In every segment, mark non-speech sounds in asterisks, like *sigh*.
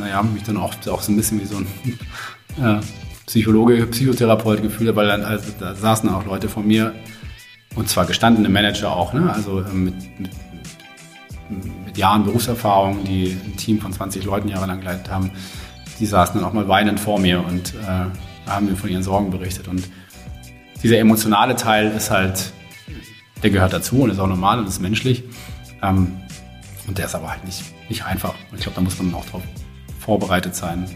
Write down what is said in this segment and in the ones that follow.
naja, mich dann auch, auch so ein bisschen wie so ein *laughs* äh, Psychologe, Psychotherapeut gefühlt, weil dann also, da saßen auch Leute vor mir und zwar gestandene Manager auch, ne? also äh, mit, mit, mit Jahren Berufserfahrung, die ein Team von 20 Leuten jahrelang geleitet haben, die saßen dann auch mal weinend vor mir und äh, haben mir von ihren Sorgen berichtet. Und dieser emotionale Teil ist halt, der gehört dazu und ist auch normal und ist menschlich. Ähm, und der ist aber halt nicht, nicht einfach. Und ich glaube, da muss man auch darauf vorbereitet sein.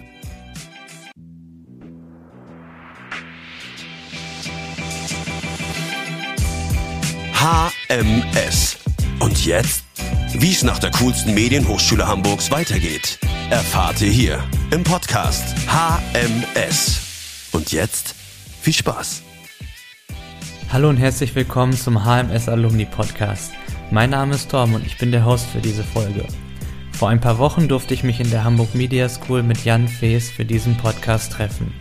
HMS. Und jetzt? Wie es nach der coolsten Medienhochschule Hamburgs weitergeht, erfahrt ihr hier im Podcast HMS. Und jetzt viel Spaß. Hallo und herzlich willkommen zum HMS Alumni Podcast. Mein Name ist Torm und ich bin der Host für diese Folge. Vor ein paar Wochen durfte ich mich in der Hamburg Media School mit Jan Fees für diesen Podcast treffen.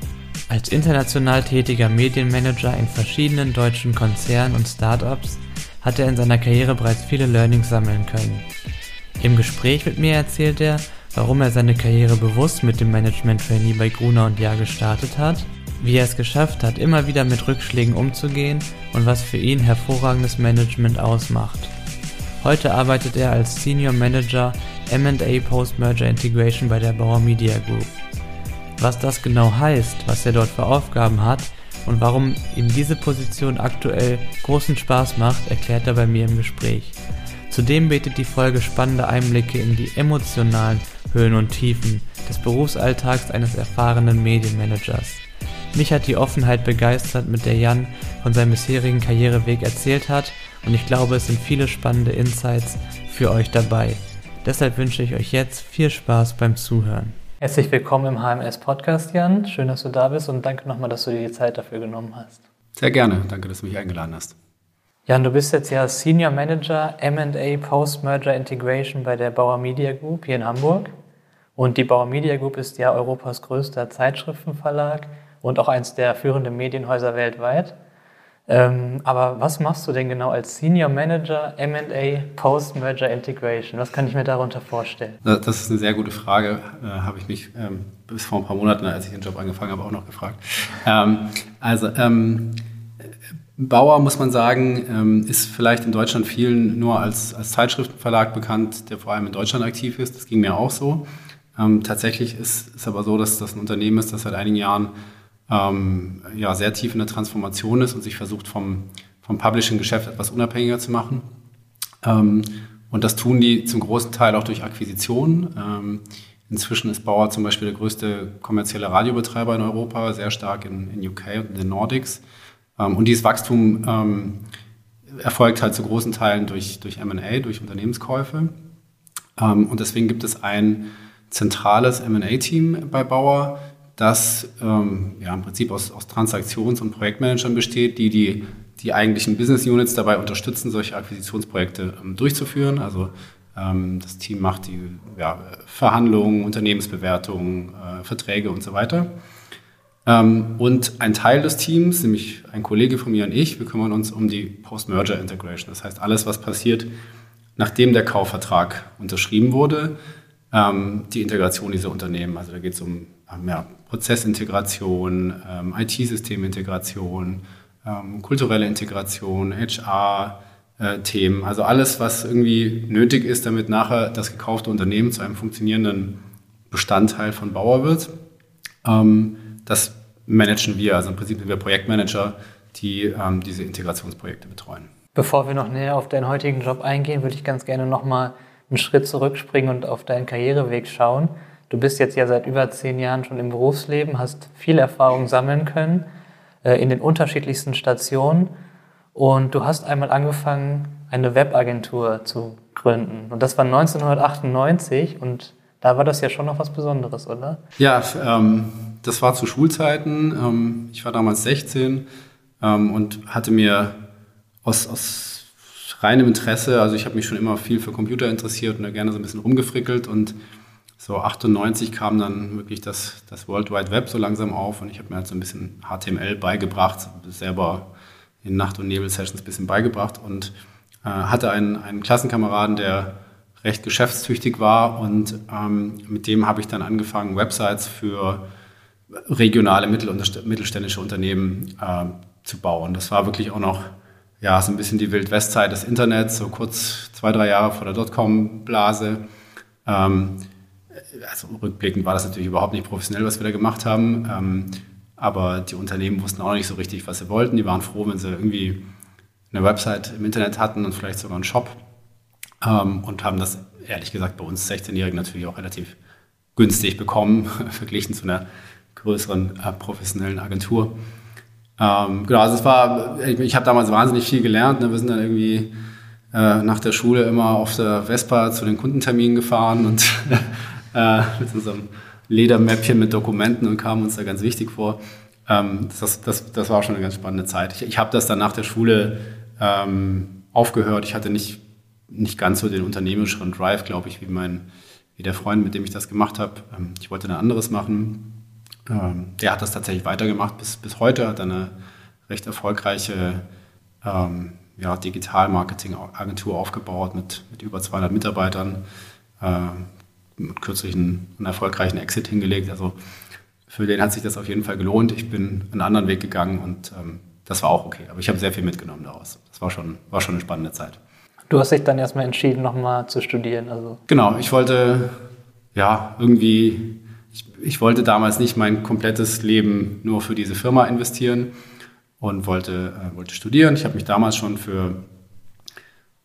Als international tätiger Medienmanager in verschiedenen deutschen Konzernen und Startups hat er in seiner Karriere bereits viele Learnings sammeln können. Im Gespräch mit mir erzählt er, warum er seine Karriere bewusst mit dem Management-Trainee bei Gruner und Jahr gestartet hat, wie er es geschafft hat, immer wieder mit Rückschlägen umzugehen und was für ihn hervorragendes Management ausmacht. Heute arbeitet er als Senior Manager M&A Post-Merger Integration bei der Bauer Media Group. Was das genau heißt, was er dort für Aufgaben hat und warum ihm diese Position aktuell großen Spaß macht, erklärt er bei mir im Gespräch. Zudem bietet die Folge spannende Einblicke in die emotionalen Höhen und Tiefen des Berufsalltags eines erfahrenen Medienmanagers. Mich hat die Offenheit begeistert, mit der Jan von seinem bisherigen Karriereweg erzählt hat und ich glaube, es sind viele spannende Insights für euch dabei. Deshalb wünsche ich euch jetzt viel Spaß beim Zuhören. Herzlich willkommen im HMS Podcast, Jan. Schön, dass du da bist und danke nochmal, dass du dir die Zeit dafür genommen hast. Sehr gerne. Danke, dass du mich eingeladen hast. Jan, du bist jetzt ja Senior Manager M&A Post-Merger Integration bei der Bauer Media Group hier in Hamburg. Und die Bauer Media Group ist ja Europas größter Zeitschriftenverlag und auch eines der führenden Medienhäuser weltweit. Ähm, aber was machst du denn genau als Senior Manager M&A Post-Merger Integration? Was kann ich mir darunter vorstellen? Das ist eine sehr gute Frage. Äh, habe ich mich ähm, bis vor ein paar Monaten, als ich den Job angefangen habe, auch noch gefragt. Ähm, also ähm, Bauer, muss man sagen, ähm, ist vielleicht in Deutschland vielen nur als, als Zeitschriftenverlag bekannt, der vor allem in Deutschland aktiv ist. Das ging mir auch so. Ähm, tatsächlich ist es aber so, dass das ein Unternehmen ist, das seit einigen Jahren ähm, ja, sehr tief in der Transformation ist und sich versucht vom, vom Publishing-Geschäft etwas unabhängiger zu machen. Ähm, und das tun die zum großen Teil auch durch Akquisitionen. Ähm, inzwischen ist Bauer zum Beispiel der größte kommerzielle Radiobetreiber in Europa, sehr stark in, in UK und in den Nordics. Ähm, und dieses Wachstum ähm, erfolgt halt zu großen Teilen durch, durch M&A, durch Unternehmenskäufe. Ähm, und deswegen gibt es ein zentrales M&A-Team bei Bauer, das ähm, ja, im Prinzip aus, aus Transaktions- und Projektmanagern besteht, die, die die eigentlichen Business Units dabei unterstützen, solche Akquisitionsprojekte ähm, durchzuführen. Also ähm, das Team macht die ja, Verhandlungen, Unternehmensbewertungen, äh, Verträge und so weiter. Ähm, und ein Teil des Teams, nämlich ein Kollege von mir und ich, wir kümmern uns um die Post-Merger Integration. Das heißt, alles, was passiert, nachdem der Kaufvertrag unterschrieben wurde, ähm, die Integration dieser Unternehmen. Also da geht es um ja, Prozessintegration, ähm, IT-Systemintegration, ähm, kulturelle Integration, HR-Themen, äh, also alles, was irgendwie nötig ist, damit nachher das gekaufte Unternehmen zu einem funktionierenden Bestandteil von Bauer wird. Ähm, das managen wir, also im Prinzip sind wir Projektmanager, die ähm, diese Integrationsprojekte betreuen. Bevor wir noch näher auf deinen heutigen Job eingehen, würde ich ganz gerne nochmal einen Schritt zurückspringen und auf deinen Karriereweg schauen. Du bist jetzt ja seit über zehn Jahren schon im Berufsleben, hast viel Erfahrung sammeln können äh, in den unterschiedlichsten Stationen und du hast einmal angefangen, eine Webagentur zu gründen. Und das war 1998 und da war das ja schon noch was Besonderes, oder? Ja, ähm, das war zu Schulzeiten. Ähm, ich war damals 16 ähm, und hatte mir aus, aus reinem Interesse, also ich habe mich schon immer viel für Computer interessiert und da gerne so ein bisschen rumgefrickelt und so 98 kam dann wirklich das, das World Wide Web so langsam auf und ich habe mir halt so ein bisschen HTML beigebracht, selber in Nacht- und Nebel-Sessions ein bisschen beigebracht und äh, hatte einen, einen Klassenkameraden, der recht geschäftstüchtig war und ähm, mit dem habe ich dann angefangen, Websites für regionale mittel- und mittelständische Unternehmen äh, zu bauen. Das war wirklich auch noch ja, so ein bisschen die Wildwestzeit des Internets, so kurz zwei, drei Jahre vor der Dotcom-Blase. Ähm, also rückblickend war das natürlich überhaupt nicht professionell, was wir da gemacht haben. Ähm, aber die Unternehmen wussten auch nicht so richtig, was sie wollten. Die waren froh, wenn sie irgendwie eine Website im Internet hatten und vielleicht sogar einen Shop. Ähm, und haben das, ehrlich gesagt, bei uns 16-Jährigen natürlich auch relativ günstig bekommen, *laughs* verglichen zu einer größeren äh, professionellen Agentur. Ähm, genau, also es war, ich, ich habe damals wahnsinnig viel gelernt. Ne? Wir sind dann irgendwie äh, nach der Schule immer auf der Vespa zu den Kundenterminen gefahren und *laughs* äh, mit unserem Ledermäppchen mit Dokumenten und kamen uns da ganz wichtig vor. Ähm, das, das, das war schon eine ganz spannende Zeit. Ich, ich habe das dann nach der Schule ähm, aufgehört. Ich hatte nicht, nicht ganz so den unternehmerischen Drive, glaube ich, wie, mein, wie der Freund, mit dem ich das gemacht habe. Ähm, ich wollte dann anderes machen. Ähm, der hat das tatsächlich weitergemacht bis, bis heute, hat eine recht erfolgreiche ähm, ja, Digital-Marketing-Agentur aufgebaut mit, mit über 200 Mitarbeitern, äh, mit kürzlich einen, einen, erfolgreichen Exit hingelegt. Also für den hat sich das auf jeden Fall gelohnt. Ich bin einen anderen Weg gegangen und ähm, das war auch okay. Aber ich habe sehr viel mitgenommen daraus. Das war schon, war schon eine spannende Zeit. Du hast dich dann erstmal entschieden, nochmal zu studieren. Also. Genau, ich wollte ja irgendwie ich, ich wollte damals nicht mein komplettes Leben nur für diese Firma investieren und wollte, äh, wollte studieren. Ich habe mich damals schon für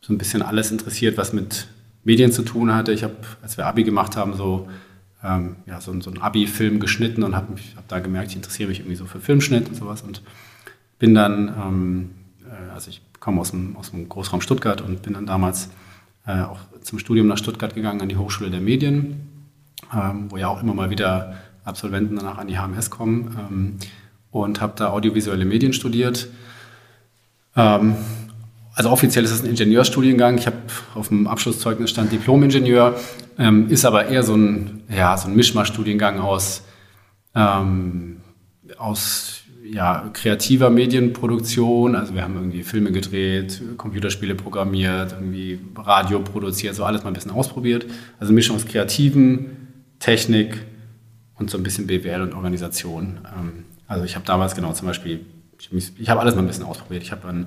so ein bisschen alles interessiert, was mit Medien zu tun hatte. Ich habe, als wir Abi gemacht haben, so, ähm, ja, so, so einen Abi-Film geschnitten und habe hab da gemerkt, ich interessiere mich irgendwie so für Filmschnitt und sowas und bin dann, ähm, äh, also ich komme aus dem, aus dem Großraum Stuttgart und bin dann damals äh, auch zum Studium nach Stuttgart gegangen an die Hochschule der Medien ähm, wo ja auch immer mal wieder Absolventen danach an die HMS kommen ähm, und habe da audiovisuelle Medien studiert. Ähm, also offiziell ist es ein Ingenieurstudiengang. Ich habe auf dem Abschlusszeugnis stand Diplom-Ingenieur, ähm, ist aber eher so ein, ja, so ein Mischmasch-Studiengang aus, ähm, aus ja, kreativer Medienproduktion. Also wir haben irgendwie Filme gedreht, Computerspiele programmiert, irgendwie Radio produziert, so alles mal ein bisschen ausprobiert. Also Mischung aus kreativen, Technik und so ein bisschen BWL und Organisation. Ähm, also ich habe damals genau zum Beispiel, ich, habe alles mal ein bisschen ausprobiert. Ich habe ein,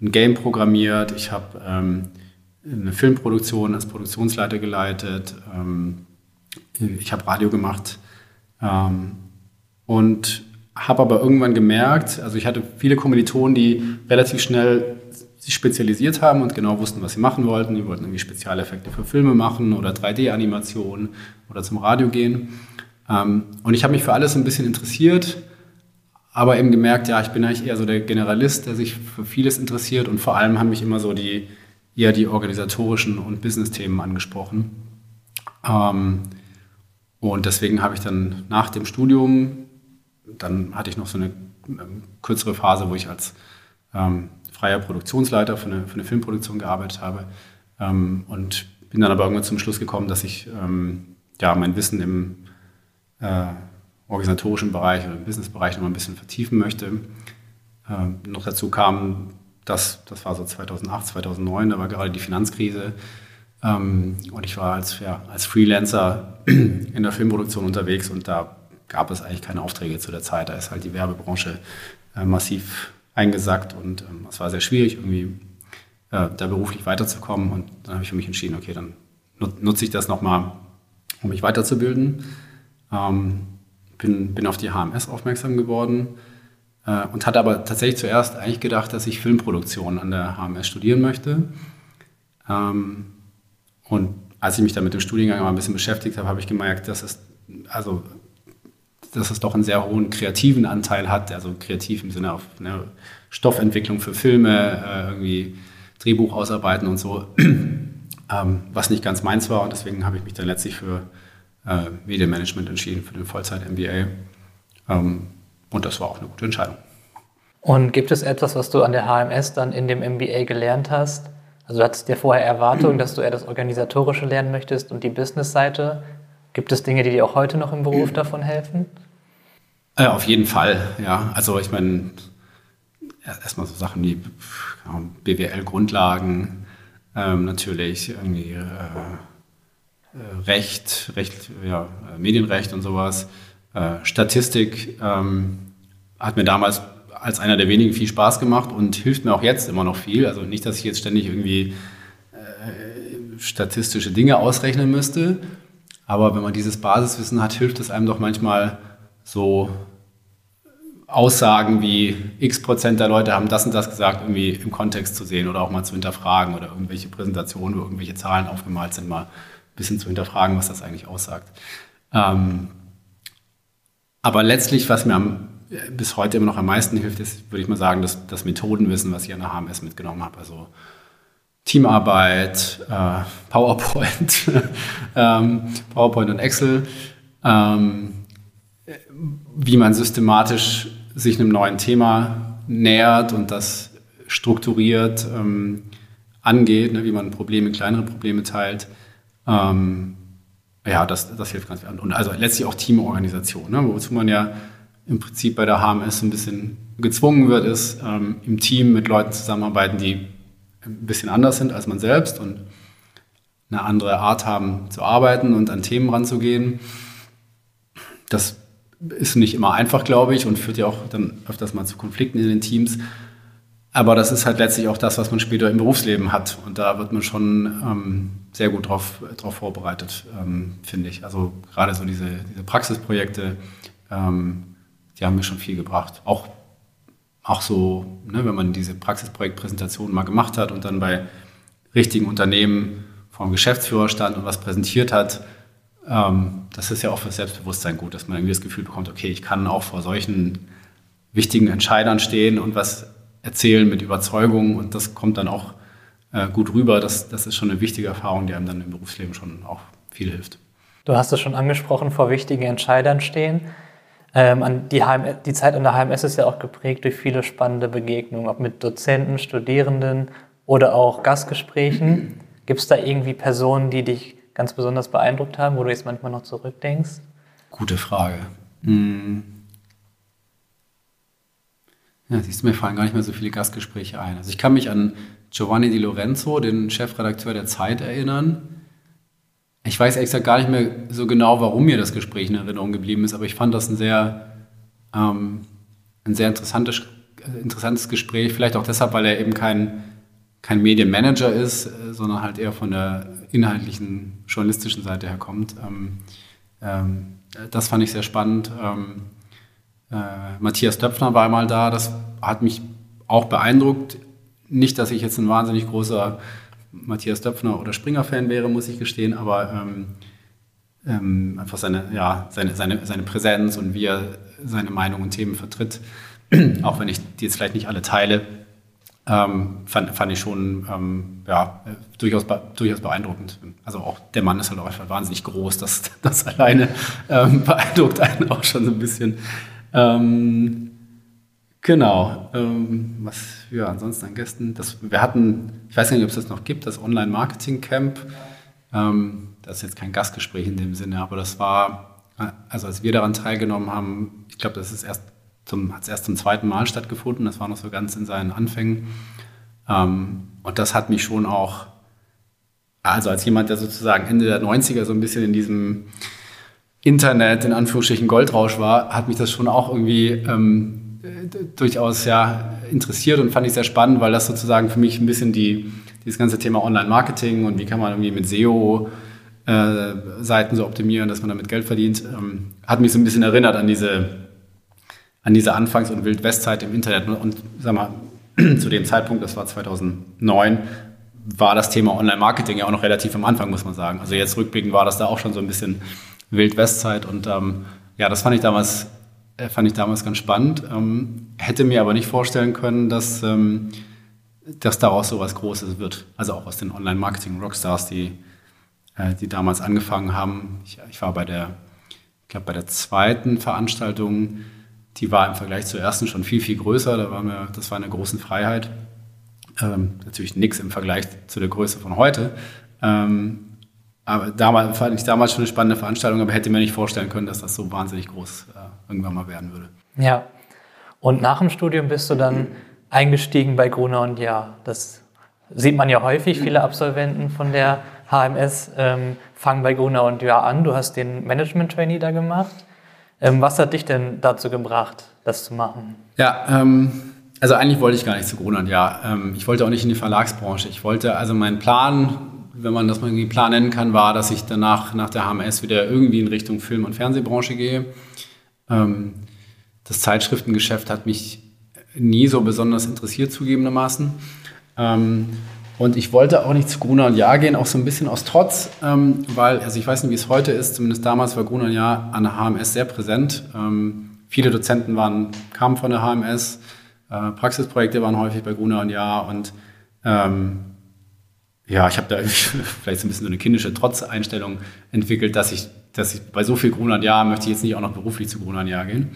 ein, Game programmiert, ich habe ähm, eine Filmproduktion als Produktionsleiter geleitet, ähm, ich habe Radio gemacht ähm, und habe aber irgendwann gemerkt, also ich hatte viele Kommilitonen, die relativ schnell sich spezialisiert haben und genau wussten, was sie machen wollten. Die wollten irgendwie Spezialeffekte für Filme machen oder 3D-Animationen oder zum Radio gehen. Ähm, und ich habe mich für alles ein bisschen interessiert, aber eben gemerkt, ja, ich bin eigentlich eher so der Generalist, der sich für vieles interessiert und vor allem haben mich immer so die eher die organisatorischen und Business-Themen angesprochen. Ähm, und deswegen habe ich dann nach dem Studium, dann hatte ich noch so eine ähm, kürzere Phase, wo ich als freier Produktionsleiter für eine, für eine Filmproduktion gearbeitet habe ähm, und bin dann aber irgendwann zum Schluss gekommen, dass ich ähm, ja, mein Wissen im äh, organisatorischen Bereich oder im Businessbereich noch ein bisschen vertiefen möchte. Ähm, noch dazu kam, dass, das war so 2008, 2009, da war gerade die Finanzkrise ähm, und ich war als, ja, als Freelancer *clears throat* in der Filmproduktion unterwegs und da gab es eigentlich keine Aufträge zu der Zeit. Da ist halt die Werbebranche äh, massiv eingesackt und ähm, es war sehr schwierig, irgendwie äh, da beruflich weiterzukommen. Und dann habe ich für mich entschieden, okay, dann nutze ich das nochmal, um mich weiterzubilden. Ähm, bin, bin auf die HMS aufmerksam geworden äh, und hatte aber tatsächlich zuerst eigentlich gedacht, dass ich Filmproduktion an der HMS studieren möchte. Ähm, und als ich mich dann mit dem Studiengang mal ein bisschen beschäftigt habe, habe ich gemerkt, dass es also dass es doch einen sehr hohen kreativen Anteil hat, also kreativ im Sinne auf ne, Stoffentwicklung für Filme, äh, irgendwie Drehbuch ausarbeiten und so, *clears throat* ähm, was nicht ganz meins war. Und deswegen habe ich mich dann letztlich für äh, Medienmanagement entschieden, für den Vollzeit-MBA. Ähm, und das war auch eine gute Entscheidung. Und gibt es etwas, was du an der HMS dann in dem MBA gelernt hast? Also du hattest dir vorher Erwartungen, dass du eher das Organisatorische lernen möchtest und die Business-Seite. Gibt es Dinge, die dir auch heute noch im Beruf davon helfen? Äh, auf jeden Fall, ja. Also ich meine, erstmal so Sachen wie BWL-Grundlagen, ähm, natürlich irgendwie äh, Recht, Recht, ja, Medienrecht und sowas. Äh, Statistik ähm, hat mir damals als einer der wenigen viel Spaß gemacht und hilft mir auch jetzt immer noch viel. Also nicht, dass ich jetzt ständig irgendwie äh, statistische Dinge ausrechnen müsste, aber wenn man dieses Basiswissen hat, hilft es einem doch manchmal so Aussagen wie x Prozent der Leute haben das und das gesagt, irgendwie im Kontext zu sehen oder auch mal zu hinterfragen oder irgendwelche Präsentationen, wo irgendwelche Zahlen aufgemalt sind, mal bisschen zu hinterfragen, was das eigentlich aussagt. Ähm, aber letztlich, was mir am, bis heute immer noch am meisten hilft, ist, würde ich mal sagen, das, das Methodenwissen, was ich an der HMS mitgenommen habe. Also Teamarbeit, äh, PowerPoint, *laughs* ähm, PowerPoint und Excel, ähm, wie man systematisch sich einem neuen Thema nähert und das strukturiert ähm, angeht, ne, wie man Probleme in kleinere Probleme teilt. Ähm, ja, das, das hilft ganz viel. Und also letztlich auch Teamorganisation, ne, wozu man ja im Prinzip bei der HMS ein bisschen gezwungen wird, ist ähm, im Team mit Leuten zusammenarbeiten, die ein bisschen anders sind als man selbst und eine andere Art haben zu arbeiten und an Themen ranzugehen. Das ist nicht immer einfach, glaube ich, und führt ja auch dann öfters mal zu Konflikten in den Teams. Aber das ist halt letztlich auch das, was man später im Berufsleben hat. Und da wird man schon ähm, sehr gut drauf, drauf vorbereitet, ähm, finde ich. Also gerade so diese, diese Praxisprojekte, ähm, die haben mir schon viel gebracht. Auch, auch so, ne, wenn man diese Praxisprojektpräsentation mal gemacht hat und dann bei richtigen Unternehmen vor dem Geschäftsführer stand und was präsentiert hat, ähm, das ist ja auch für Selbstbewusstsein gut, dass man irgendwie das Gefühl bekommt, okay, ich kann auch vor solchen wichtigen Entscheidern stehen und was erzählen mit Überzeugung und das kommt dann auch äh, gut rüber. Das, das ist schon eine wichtige Erfahrung, die einem dann im Berufsleben schon auch viel hilft. Du hast es schon angesprochen, vor wichtigen Entscheidern stehen. Ähm, die, HM, die Zeit an der HMS ist ja auch geprägt durch viele spannende Begegnungen, ob mit Dozenten, Studierenden oder auch Gastgesprächen. *clears throat* Gibt es da irgendwie Personen, die dich ganz besonders beeindruckt haben, wo du jetzt manchmal noch zurückdenkst? Gute Frage. Hm. Ja, siehst du, mir fallen gar nicht mehr so viele Gastgespräche ein. Also ich kann mich an Giovanni Di Lorenzo, den Chefredakteur der Zeit, erinnern. Ich weiß extra gar nicht mehr so genau, warum mir das Gespräch in Erinnerung geblieben ist, aber ich fand das ein sehr, ähm, ein sehr interessantes, interessantes Gespräch. Vielleicht auch deshalb, weil er eben kein kein Medienmanager ist, äh, sondern halt eher von der inhaltlichen journalistischen Seite her kommt. Ähm, ähm, das fand ich sehr spannend. Ähm, äh, Matthias Döpfner war einmal da, das hat mich auch beeindruckt. Nicht, dass ich jetzt ein wahnsinnig großer Matthias Döpfner oder Springer-Fan wäre, muss ich gestehen, aber ähm, ähm, einfach seine, ja, seine, seine, seine Präsenz und wie er seine Meinung und Themen vertritt, *clears throat* auch wenn ich die jetzt vielleicht nicht alle teile, ähm, fand, fand, ich schon ähm, ja, durchaus, durchaus beeindruckend. Also auch der Mann ist halt auch einfach wahnsinnig groß, das, *laughs* das alleine ähm, *laughs* beeindruckt einen auch schon so ein bisschen. Ähm, genau. Ähm, was, ja, ansonsten an Gästen. Das, wir hatten, ich weiß nicht, ob es das noch gibt, das Online-Marketing-Camp. Ähm, das ist jetzt kein Gastgespräch in dem Sinne, aber das war, also als wir daran teilgenommen haben, ich glaube, das ist erst zum, hat es erst zum zweiten Mal stattgefunden. Das war noch so ganz in seinen Anfängen. Ähm, und das hat mich schon auch, also als jemand, der sozusagen Ende der 90er so ein bisschen in diesem Internet, in Anführungsstrichen Goldrausch war, hat mich das schon auch irgendwie ähm, durchaus ja interessiert und fand ich sehr spannend, weil das sozusagen für mich ein bisschen die, dieses ganze Thema Online-Marketing und wie kann man irgendwie mit SEO äh, Seiten so optimieren, dass man damit Geld verdient, ähm, hat mich so ein bisschen erinnert an diese an diese Anfangs- und Wildwestzeit im Internet. Und sag mal, *clears throat* zu dem Zeitpunkt, das war 2009, war das Thema Online-Marketing ja auch noch relativ am Anfang, muss man sagen. Also jetzt rückblickend war das da auch schon so ein bisschen Wildwestzeit. Und ähm, ja, das fand ich damals, äh, fand ich damals ganz spannend. Ähm, hätte mir aber nicht vorstellen können, dass, ähm, dass daraus so was Großes wird. Also auch aus den Online-Marketing-Rockstars, die, äh, die damals angefangen haben. Ich, ich war bei der, ich glaube, bei der zweiten Veranstaltung die war im Vergleich zur ersten schon viel, viel größer. Da war mir, das war eine große Freiheit. Ähm, natürlich nichts im Vergleich zu der Größe von heute. Ähm, aber damals fand ich damals schon eine spannende Veranstaltung, aber hätte mir nicht vorstellen können, dass das so wahnsinnig groß äh, irgendwann mal werden würde. Ja. Und nach dem Studium bist du dann eingestiegen bei Gruner und Ja. Das sieht man ja häufig, viele Absolventen von der HMS ähm, fangen bei Gruner und Jahr an. Du hast den Management-Trainee da gemacht. Ähm, was hat dich denn dazu gebracht, das zu machen? Ja, ähm, also eigentlich wollte ich gar nicht zu Gruner und Jahr. Ähm, ich wollte auch nicht in die Verlagsbranche. Ich wollte, also mein Plan, wenn man das mal irgendwie Plan nennen kann, war, dass ich danach nach der HMS wieder irgendwie in Richtung Film- und Fernsehbranche gehe. Ähm, das Zeitschriftengeschäft hat mich nie so besonders interessiert, zugegebenermaßen. Ähm, und ich wollte auch nicht zu Gruner und Jahr gehen, auch so ein bisschen aus Trotz, ähm, weil, also ich weiß nicht, wie es heute ist, zumindest damals war Gruner und Jahr an der HMS sehr präsent. Ähm, viele Dozenten waren, kamen von der HMS, äh, Praxisprojekte waren häufig bei Gruner und Jahr und ähm, ja, ich habe da *laughs* vielleicht so ein bisschen so eine kindische Trotzeinstellung entwickelt, dass ich, dass ich bei so viel Gruner und Jahr möchte ich jetzt nicht auch noch beruflich zu Gruner und Jahr gehen.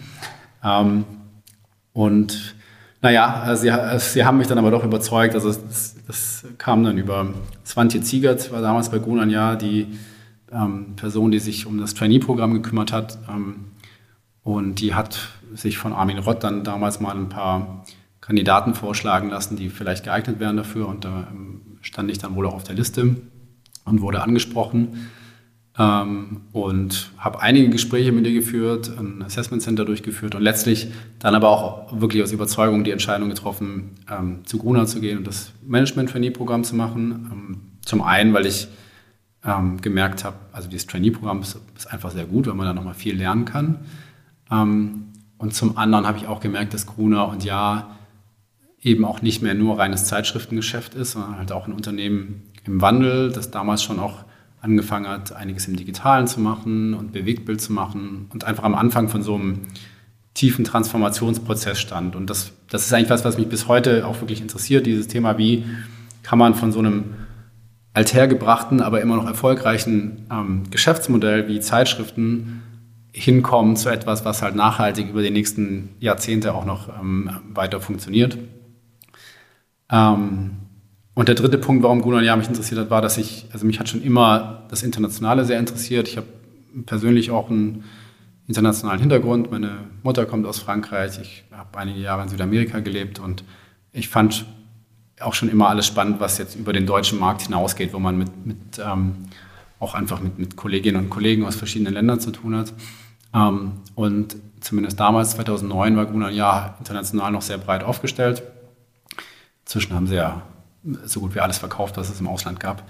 Ähm, und naja, sie, sie haben mich dann aber doch überzeugt. Also das, das kam dann über Swantje Ziegert, war damals bei Gunanja die ähm, Person, die sich um das Trainee-Programm gekümmert hat. Ähm, und die hat sich von Armin Rott dann damals mal ein paar Kandidaten vorschlagen lassen, die vielleicht geeignet wären dafür. Und da ähm, stand ich dann wohl auch auf der Liste und wurde angesprochen. Ähm, und habe einige Gespräche mit ihr geführt, ein Assessment Center durchgeführt und letztlich dann aber auch wirklich aus Überzeugung die Entscheidung getroffen, ähm, zu Gruner zu gehen und das Management Trainee-Programm zu machen. Ähm, zum einen, weil ich ähm, gemerkt habe, also dieses Trainee-Programm ist, ist, einfach sehr gut, weil man da nochmal viel lernen kann. Ähm, und zum anderen habe ich auch gemerkt, dass Gruner und Ja eben auch nicht mehr nur reines Zeitschriftengeschäft ist, sondern halt auch ein Unternehmen im Wandel, das damals schon auch angefangen hat, einiges im Digitalen zu machen und Bewegtbild zu machen und einfach am Anfang von so einem tiefen Transformationsprozess stand. Und das, das ist eigentlich was, was mich bis heute auch wirklich interessiert, dieses Thema, wie kann man von so einem althergebrachten, aber immer noch erfolgreichen ähm, Geschäftsmodell wie Zeitschriften hinkommen zu etwas, was halt nachhaltig über die nächsten Jahrzehnte auch noch ähm, weiter funktioniert. Ähm, und der dritte Punkt, warum Gunnar Jahr mich interessiert hat, war, dass ich, also mich hat schon immer das Internationale sehr interessiert. Ich habe persönlich auch einen internationalen Hintergrund. Meine Mutter kommt aus Frankreich. Ich habe einige Jahre in Südamerika gelebt und ich fand auch schon immer alles spannend, was jetzt über den deutschen Markt hinausgeht, wo man mit, mit ähm, auch einfach mit, mit Kolleginnen und Kollegen aus verschiedenen Ländern zu tun hat. Ähm, und zumindest damals, 2009, war Gunnar Jahr international noch sehr breit aufgestellt. Inzwischen haben sie ja so gut wie alles verkauft, was es im Ausland gab.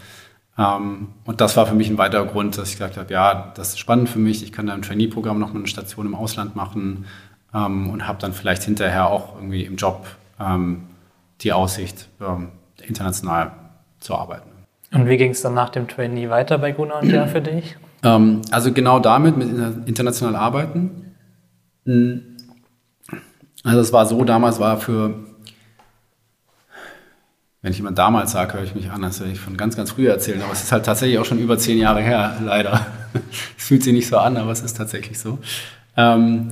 Ähm, und das war für mich ein weiterer Grund, dass ich gesagt habe, ja, das ist spannend für mich. Ich kann da im Trainee-Programm noch mal eine Station im Ausland machen ähm, und habe dann vielleicht hinterher auch irgendwie im Job ähm, die Aussicht, international zu arbeiten. Und wie ging es dann nach dem Trainee weiter bei Gunnar und Jahr für dich? Also genau damit, mit international arbeiten. Hm. Also es war so, damals war für wenn ich jemand damals sage, höre ich mich an, als würde ich von ganz, ganz früh erzählen. Aber es ist halt tatsächlich auch schon über zehn Jahre her, *laughs* leider. Es fühlt sich nicht so an, aber es ist tatsächlich so. Ähm,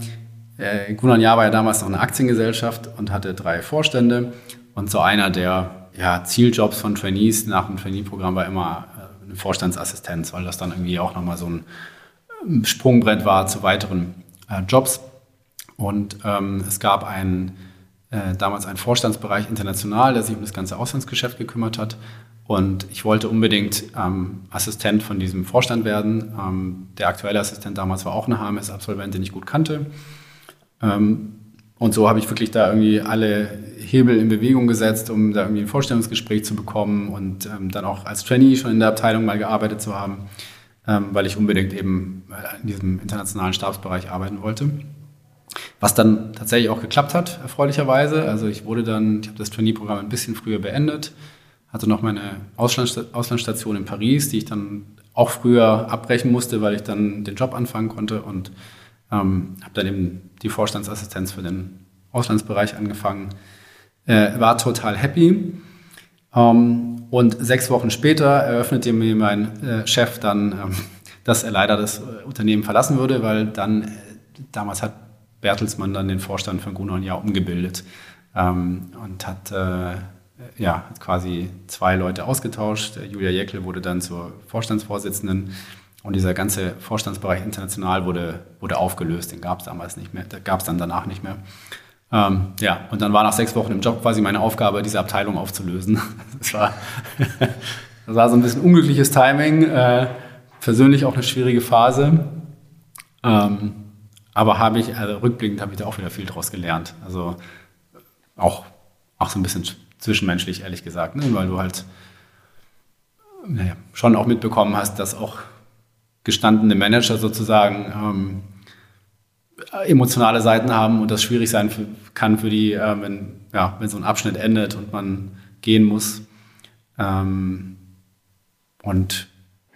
äh, Gunan Jahr war ja damals noch eine Aktiengesellschaft und hatte drei Vorstände. Und so einer der ja, Zieljobs von Trainees nach dem Trainee-Programm war immer äh, eine Vorstandsassistenz, weil das dann irgendwie auch nochmal so ein ähm, Sprungbrett war zu weiteren äh, Jobs. Und ähm, es gab einen äh, damals ein Vorstandsbereich international, der sich um das ganze Auslandsgeschäft gekümmert hat. Und ich wollte unbedingt ähm, Assistent von diesem Vorstand werden. Ähm, der aktuelle Assistent damals war auch eine HMS-Absolvent, den ich gut kannte. Ähm, und so habe ich wirklich da irgendwie alle Hebel in Bewegung gesetzt, um da irgendwie ein Vorstellungsgespräch zu bekommen und ähm, dann auch als Trainee schon in der Abteilung mal gearbeitet zu haben, ähm, weil ich unbedingt eben in diesem internationalen Stabsbereich arbeiten wollte. Was dann tatsächlich auch geklappt hat, erfreulicherweise. Also ich wurde dann, ich habe das Trainee-Programm ein bisschen früher beendet, hatte noch meine Auslandsstation in Paris, die ich dann auch früher abbrechen musste, weil ich dann den Job anfangen konnte und ähm, habe dann eben die Vorstandsassistenz für den Auslandsbereich angefangen. Äh, war total happy. Ähm, und sechs Wochen später eröffnete mir mein äh, Chef dann, ähm, *laughs* dass er leider das Unternehmen verlassen würde, weil dann, äh, damals hat Bertelsmann dann den Vorstand von Gruner und Jahr umgebildet ähm, und hat, äh, ja, quasi zwei Leute ausgetauscht. Julia Jäckel wurde dann zur Vorstandsvorsitzenden und dieser ganze Vorstandsbereich international wurde, wurde aufgelöst. Den gab es damals nicht mehr, gab es dann danach nicht mehr. Ähm, ja, und dann war nach sechs Wochen im Job quasi meine Aufgabe, diese Abteilung aufzulösen. *laughs* Das war *laughs* das war so ein bisschen unglückliches Timing, äh, persönlich auch eine schwierige Phase. Ähm, aber habe ich, also rückblickend habe ich da auch wieder viel draus gelernt. Also auch, auch so ein bisschen zwischenmenschlich, ehrlich gesagt, ne? weil du halt naja, schon auch mitbekommen hast, dass auch gestandene Manager sozusagen ähm, emotionale Seiten haben und das schwierig sein für, kann für die, äh, wenn, ja, wenn so ein Abschnitt endet und man gehen muss. Ähm, und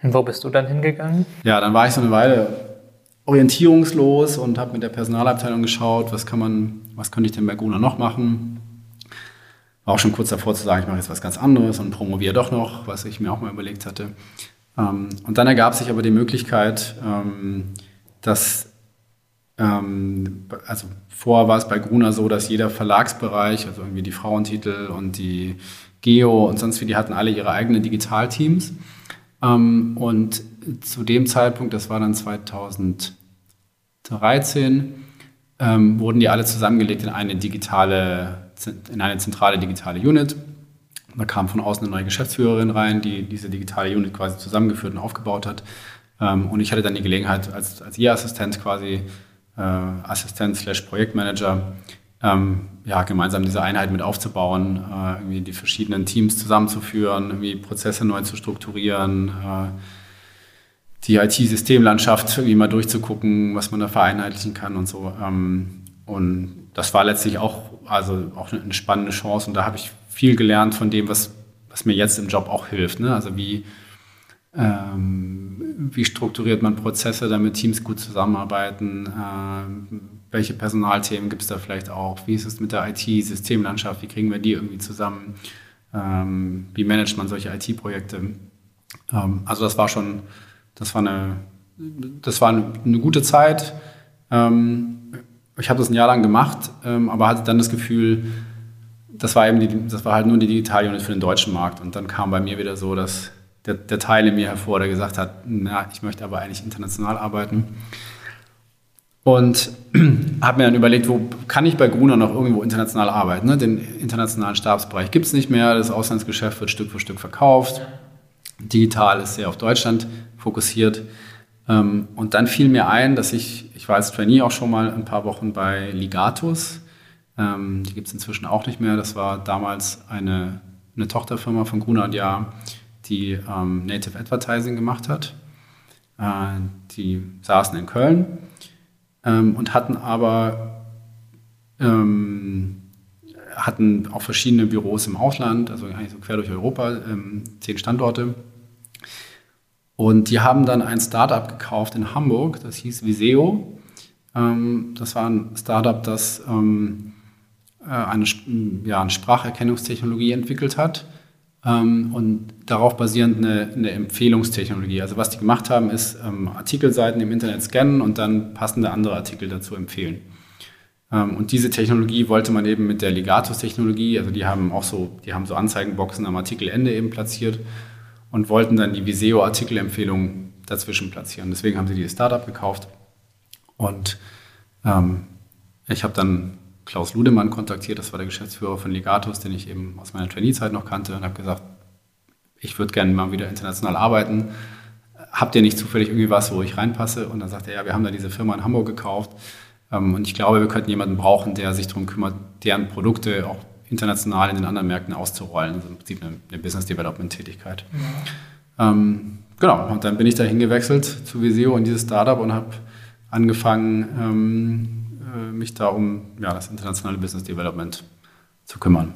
wo bist du dann hingegangen? Ja, dann war ich so eine Weile orientierungslos und habe mit der Personalabteilung geschaut, was kann man, was könnte ich denn bei Guna noch machen. War auch schon kurz davor zu sagen, ich mache jetzt was ganz anderes und promoviere doch noch, was ich mir auch mal überlegt hatte. Ähm, und dann ergab sich aber die Möglichkeit, ähm, dass, ähm, also vorher war es bei Gruner so, dass jeder Verlagsbereich, also irgendwie die Frauentitel und die Geo und sonst wie, die hatten alle ihre eigenen Digitalteams. und zu dem Zeitpunkt, das war dann 2000, 2013 ähm, wurden die alle zusammengelegt in eine digitale, in eine zentrale digitale Unit. Da kam von außen eine neue Geschäftsführerin rein, die diese digitale Unit quasi zusammengeführt und aufgebaut hat. Ähm, und ich hatte dann die Gelegenheit, als, als ihr Assistent quasi, äh, Assistent slash Projektmanager, ähm, ja, gemeinsam diese Einheit mit aufzubauen, äh, irgendwie die verschiedenen Teams zusammenzuführen, irgendwie Prozesse neu zu strukturieren, äh, die IT-Systemlandschaft irgendwie mal durchzugucken, was man da vereinheitlichen kann und so. Ähm, und das war letztlich auch, also auch eine spannende Chance und da habe ich viel gelernt von dem, was, was mir jetzt im Job auch hilft. Ne? Also wie, ähm, wie strukturiert man Prozesse, damit Teams gut zusammenarbeiten? Ähm, welche Personalthemen gibt es da vielleicht auch? Wie ist es mit der IT-Systemlandschaft? Wie kriegen wir die irgendwie zusammen? Ähm, wie managt man solche IT-Projekte? Ähm, also das war schon das war eine, das war eine, gute Zeit. Ähm, ich habe das ein Jahr lang gemacht, ähm, aber hatte dann das Gefühl, das war eben die, das war halt nur die Digital-Unit für den deutschen Markt. Und dann kam bei mir wieder so, dass der, der Teil in mir hervor, der gesagt hat, na, ich möchte aber eigentlich international arbeiten. Und *clears throat* habe mir dann überlegt, wo kann ich bei Gruner noch irgendwo international arbeiten? Ne? Den internationalen Stabsbereich gibt es nicht mehr, das Auslandsgeschäft wird Stück für Stück verkauft. Digital ist sehr auf Deutschland fokussiert. Ähm, und dann fiel mir ein, dass ich, ich war als Trainee auch schon mal ein paar Wochen bei Ligatus. Ähm, die gibt es inzwischen auch nicht mehr. Das war damals eine, eine Tochterfirma von Gruner Jahr, die ähm, Native Advertising gemacht hat. Äh, die saßen in Köln und hatten aber hatten auch verschiedene Büros im Ausland, also eigentlich so quer durch Europa, zehn Standorte und die haben dann ein Startup gekauft in Hamburg, das hieß Viseo. Ähm, das war ein Startup, das ähm, äh, eine, ja, eine Spracherkennungstechnologie entwickelt hat ähm, und darauf basierend eine, eine, Empfehlungstechnologie. Also was die gemacht haben, ist Artikelseiten im Internet scannen und dann passende andere Artikel dazu empfehlen. und diese Technologie wollte man eben mit der Legatus-Technologie, also die haben auch so, die haben so Anzeigenboxen am Artikelende eben platziert und wollten dann die Viseo-Artikelempfehlung dazwischen platzieren. Deswegen haben sie dieses Startup gekauft. Und ähm, ich habe dann Klaus Ludemann kontaktiert, das war der Geschäftsführer von Legatus, den ich eben aus meiner Trainee-Zeit noch kannte, und habe gesagt, ich würde gerne mal wieder international arbeiten. Habt ihr nicht zufällig irgendwie was, wo ich reinpasse? Und dann sagte er, ja, wir haben da diese Firma in Hamburg gekauft. Ähm, und ich glaube, wir könnten jemanden brauchen, der sich darum kümmert, deren Produkte auch international in den anderen Märkten auszurollen. Also im Prinzip eine, eine Business Development Tätigkeit. Ja. Ähm, genau, und dann bin ich da hingewechselt zu Visio in dieses Startup und habe angefangen, ähm, äh, mich da um ja, das internationale Business Development zu kümmern.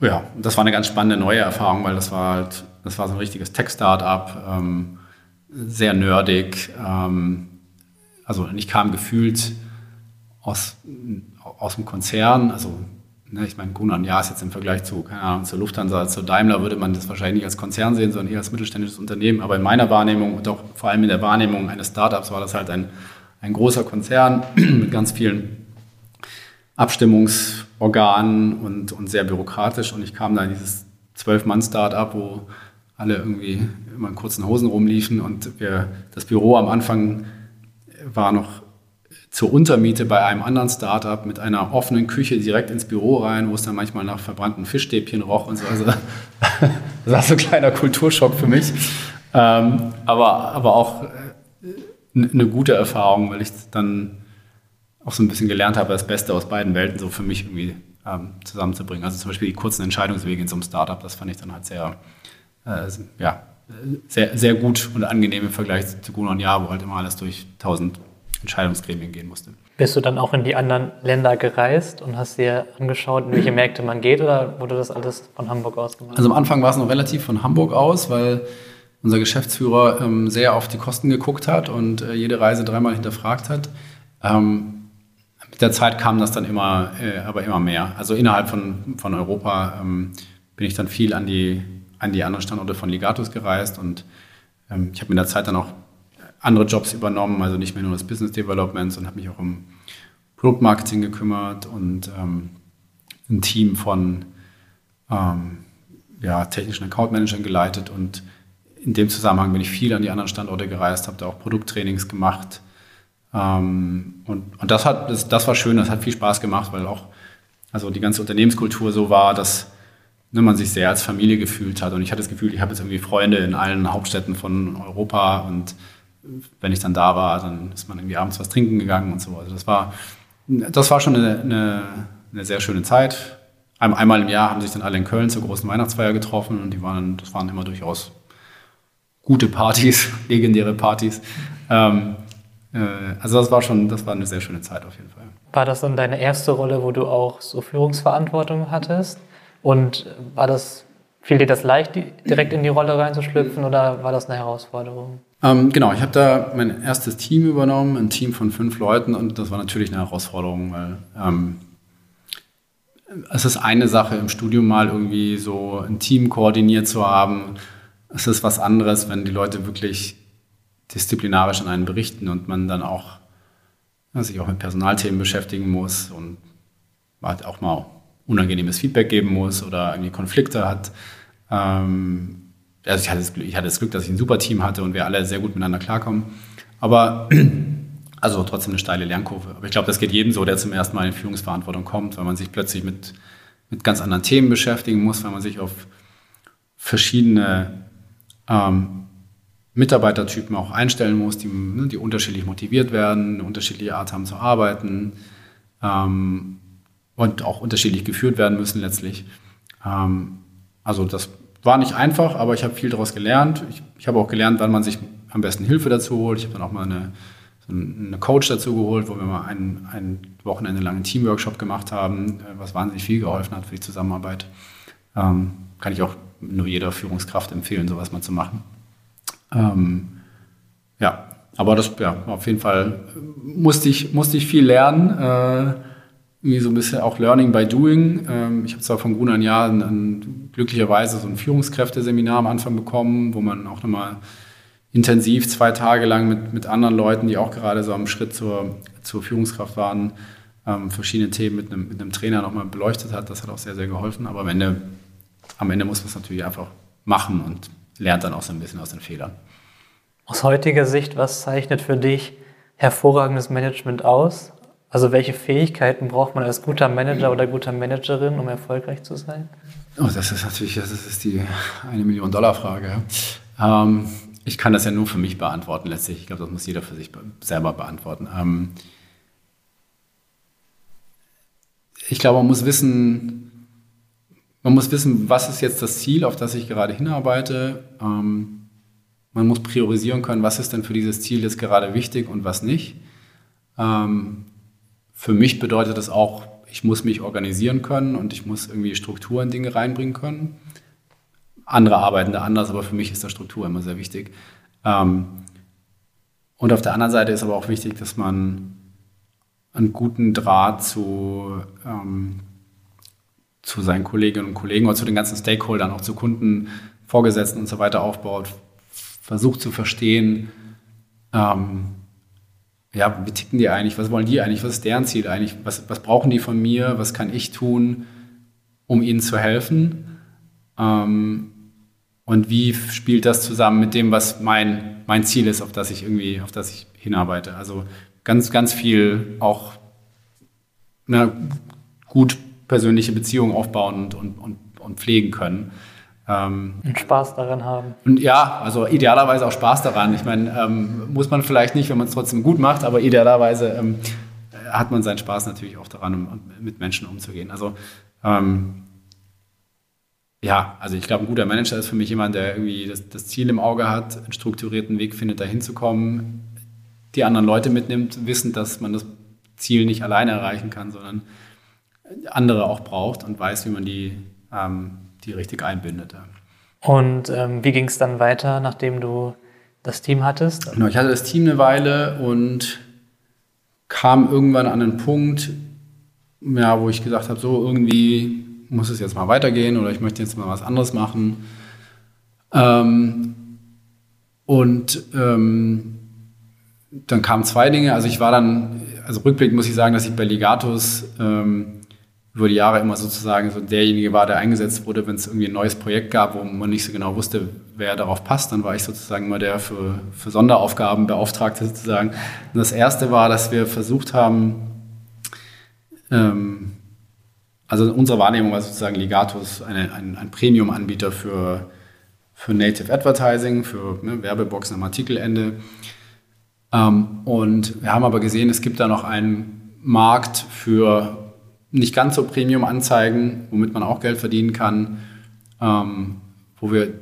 Ja, das war eine ganz spannende neue Erfahrung, weil das war halt, das war so ein richtiges Tech-Startup, ähm, sehr nerdig. Ähm, also ich kam gefühlt aus aus dem Konzern, also ne, ich meine, Gunan ja ist jetzt im Vergleich zu, keine Ahnung, zur Lufthansa, zur Daimler würde man das wahrscheinlich nicht als Konzern sehen, sondern eher als mittelständisches Unternehmen. Aber in meiner Wahrnehmung und auch vor allem in der Wahrnehmung eines Startups war das halt ein, ein großer Konzern *clears throat* mit ganz vielen Abstimmungsorganen und, und sehr bürokratisch. Und ich kam da in dieses Zwölf-Mann-Startup, wo alle irgendwie immer in kurzen Hosen rumliefen und wir, das Büro am Anfang war noch zur Untermiete bei einem anderen Startup mit einer offenen Küche direkt ins Büro rein, wo es dann manchmal nach verbrannten Fischstäbchen roch und so. Also *laughs* das war so ein kleiner Kulturschock für mich. Ähm, aber, aber auch äh, eine gute Erfahrung, weil ich dann auch so ein bisschen gelernt habe, das Beste aus beiden Welten so für mich irgendwie ähm, zusammenzubringen. Also zum Beispiel die kurzen Entscheidungswege in so einem Startup, das fand ich dann halt sehr, äh, ja, sehr, sehr gut und angenehm im Vergleich zu Gruner und Jahr, wo halt immer alles durch tausend Entscheidungsgremien gehen musste. Bist du dann auch in die anderen Länder gereist und hast dir angeschaut, in welche Märkte man geht oder wurde das alles von Hamburg aus gemacht? Also am Anfang war es noch relativ von Hamburg aus, weil unser Geschäftsführer ähm, sehr auf die Kosten geguckt hat und äh, jede Reise dreimal hinterfragt hat. Ähm, mit der Zeit kam das dann immer, äh, aber immer mehr. Also innerhalb von, von Europa ähm, bin ich dann viel an die, an die anderen Standorte von Ligatus gereist und ähm, ich habe mit der Zeit dann auch andere Jobs übernommen, also nicht mehr nur das Business Development, sondern habe mich auch um Produktmarketing gekümmert und ähm, ein Team von ähm, ja, technischen Account Managern geleitet und in dem Zusammenhang bin ich viel an die anderen Standorte gereist, habe da auch Produkttrainings gemacht. Ähm, und, und das, hat, das, das war schön, das hat viel Spaß gemacht, weil auch also die ganze Unternehmenskultur so war, dass ne, man sich sehr als Familie gefühlt hat. Und ich hatte das Gefühl, ich habe jetzt irgendwie Freunde in allen Hauptstädten von Europa und wenn ich dann da war, dann ist man irgendwie abends was trinken gegangen und so. Also das war, das war schon eine, eine, eine sehr schöne Zeit. einmal im Jahr haben sich dann alle in Köln zur großen Weihnachtsfeier getroffen und die waren, das waren immer durchaus gute Partys, *laughs* legendäre Partys. Ähm, äh, also das war schon, das war eine sehr schöne Zeit auf jeden Fall. War das dann deine erste Rolle, wo du auch so Führungsverantwortung hattest? Und war das, fiel dir das leicht, direkt in die Rolle reinzuschlüpfen oder war das eine Herausforderung? Ähm, genau, ich habe da mein erstes Team übernommen, ein Team von fünf Leuten und das war natürlich eine Herausforderung, weil ähm, es ist eine Sache im Studium mal irgendwie so ein Team koordiniert zu haben. Es ist was anderes, wenn die Leute wirklich disziplinarisch an einen berichten und man dann auch sich auch mit Personalthemen beschäftigen muss und halt auch mal unangenehmes Feedback geben muss oder irgendwie Konflikte hat. Ähm, also ich hatte, das Glück, ich hatte das Glück, dass ich ein super Team hatte und wir alle sehr gut miteinander klarkommen. Aber *clears throat* also trotzdem eine steile Lernkurve. Aber ich glaube, das geht jedem so, der zum ersten Mal in Führungsverantwortung kommt, weil man sich plötzlich mit, mit ganz anderen Themen beschäftigen muss, weil man sich auf verschiedene ähm, Mitarbeitertypen auch einstellen muss, die, ne, die unterschiedlich motiviert werden, eine unterschiedliche Art haben zu arbeiten ähm, und auch unterschiedlich geführt werden müssen letztlich. Ähm, also das war nicht einfach, aber ich habe viel daraus gelernt. Ich, ich habe auch gelernt, wann man sich am besten Hilfe dazu holt. Ich habe dann auch mal eine, so eine Coach dazu geholt, wo wir mal ein, ein Wochenende lang einen Teamworkshop gemacht haben, äh, was wahnsinnig viel geholfen hat für die Zusammenarbeit. Ähm, kann ich auch nur jeder Führungskraft empfehlen, sowas mal zu machen. Ähm, ja, aber das, ja, auf jeden Fall musste ich, musste ich viel lernen. Äh, irgendwie so ein bisschen auch Learning by Doing. Ähm, ich habe zwar von Gunnar Jahren ein, glücklicherweise so ein Führungskräfteseminar am Anfang bekommen, wo man auch nochmal intensiv zwei Tage lang mit, mit anderen Leuten, die auch gerade so am Schritt zur, zur Führungskraft waren, ähm, verschiedene Themen mit einem, mit einem Trainer nochmal beleuchtet hat. Das hat auch sehr, sehr geholfen. Aber am Ende, am Ende muss man es natürlich einfach machen und lernt dann auch so ein bisschen aus den Fehlern. Aus heutiger Sicht, was zeichnet für dich hervorragendes Management aus? Also welche Fähigkeiten braucht man als guter Manager oder guter Managerin, um erfolgreich zu sein? Oh, das ist natürlich das ist die eine Million Dollar Frage. Ähm, ich kann das ja nur für mich beantworten letztlich. Ich glaube, das muss jeder für sich selber beantworten. Ähm, ich glaube, man muss wissen, man muss wissen, was ist jetzt das Ziel, auf das ich gerade hinarbeite. Ähm, man muss priorisieren können, was ist denn für dieses Ziel jetzt gerade wichtig und was nicht. Ähm, für mich bedeutet das auch, ich muss mich organisieren können und ich muss irgendwie Struktur in Dinge reinbringen können. Andere arbeiten da anders, aber für mich ist da Struktur immer sehr wichtig. Ähm, und auf der anderen Seite ist aber auch wichtig, dass man einen guten Draht zu, ähm, zu seinen Kolleginnen und Kollegen oder zu den ganzen Stakeholdern, auch zu Kunden, Vorgesetzten und so weiter aufbaut, versucht zu verstehen, ähm, ja, wie ticken die eigentlich, was wollen die eigentlich, was ist deren Ziel eigentlich, was, was brauchen die von mir, was kann ich tun, um ihnen zu helfen? Ähm, und wie spielt das zusammen mit dem, was mein, mein Ziel ist, auf das ich irgendwie, auf das ich hinarbeite. Also ganz, ganz viel auch na, gut persönliche Beziehungen aufbauen und, und, und, und pflegen können. Ähm, und Spaß daran haben. Und ja, also idealerweise auch Spaß daran. Ich meine, ähm, muss man vielleicht nicht, wenn man es trotzdem gut macht, aber idealerweise ähm, hat man seinen Spaß natürlich auch daran, um, mit Menschen umzugehen. Also ähm, ja, also ich glaube, ein guter Manager ist für mich jemand, der irgendwie das, das Ziel im Auge hat, einen strukturierten Weg findet, dahin zu kommen, die anderen Leute mitnimmt, wissend, dass man das Ziel nicht alleine erreichen kann, sondern andere auch braucht und weiß, wie man die, ähm, die richtig einbindet. Und ähm, wie ging es dann weiter, nachdem du das Team hattest? Genau, ich hatte das Team eine Weile und kam irgendwann an einen Punkt, ja, wo ich gesagt habe, so irgendwie muss es jetzt mal weitergehen oder ich möchte jetzt mal was anderes machen. Ähm, und ähm, dann kamen zwei Dinge. Also ich war dann, also rückblickend muss ich sagen, dass ich bei Ligatus ähm, über die Jahre immer sozusagen so derjenige war, der eingesetzt wurde, wenn es irgendwie ein neues Projekt gab, wo man nicht so genau wusste, wer darauf passt. Dann war ich sozusagen immer der für, für Sonderaufgaben Beauftragte sozusagen. Und das erste war, dass wir versucht haben, ähm, also unsere Wahrnehmung war sozusagen Ligatus eine, ein, ein Premium-Anbieter für, für Native Advertising, für ne, Werbeboxen am Artikelende. Ähm, und wir haben aber gesehen, es gibt da noch einen Markt für nicht ganz so Premium-Anzeigen, womit man auch Geld verdienen kann, ähm, wo wir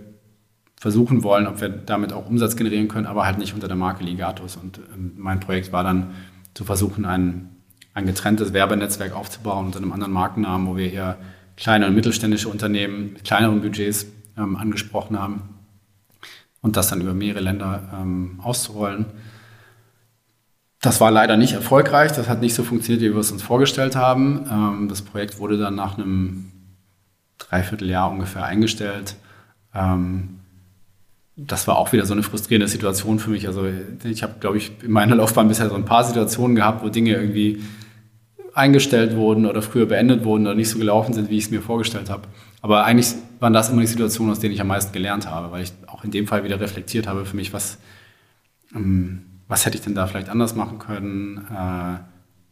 versuchen wollen, ob wir damit auch Umsatz generieren können, aber halt nicht unter der Marke Ligatus. Und ähm, mein Projekt war dann zu versuchen, ein, ein getrenntes Werbenetzwerk aufzubauen unter einem anderen Markennamen, wo wir eher kleine und mittelständische Unternehmen mit kleineren Budgets ähm, angesprochen haben und das dann über mehrere Länder ähm, auszurollen. Das war leider nicht erfolgreich. Das hat nicht so funktioniert, wie wir es uns vorgestellt haben. Ähm, das Projekt wurde dann nach einem Dreivierteljahr ungefähr eingestellt. Ähm, das war auch wieder so eine frustrierende Situation für mich. Also ich habe, glaube ich, in meiner Laufbahn bisher so ein paar Situationen gehabt, wo Dinge irgendwie eingestellt wurden oder früher beendet wurden oder nicht so gelaufen sind, wie ich es mir vorgestellt habe. Aber eigentlich waren das immer die Situationen, aus denen ich am meisten gelernt habe, weil ich auch in dem Fall wieder reflektiert habe für mich, was ähm, was hätte ich denn da vielleicht anders machen können? Äh,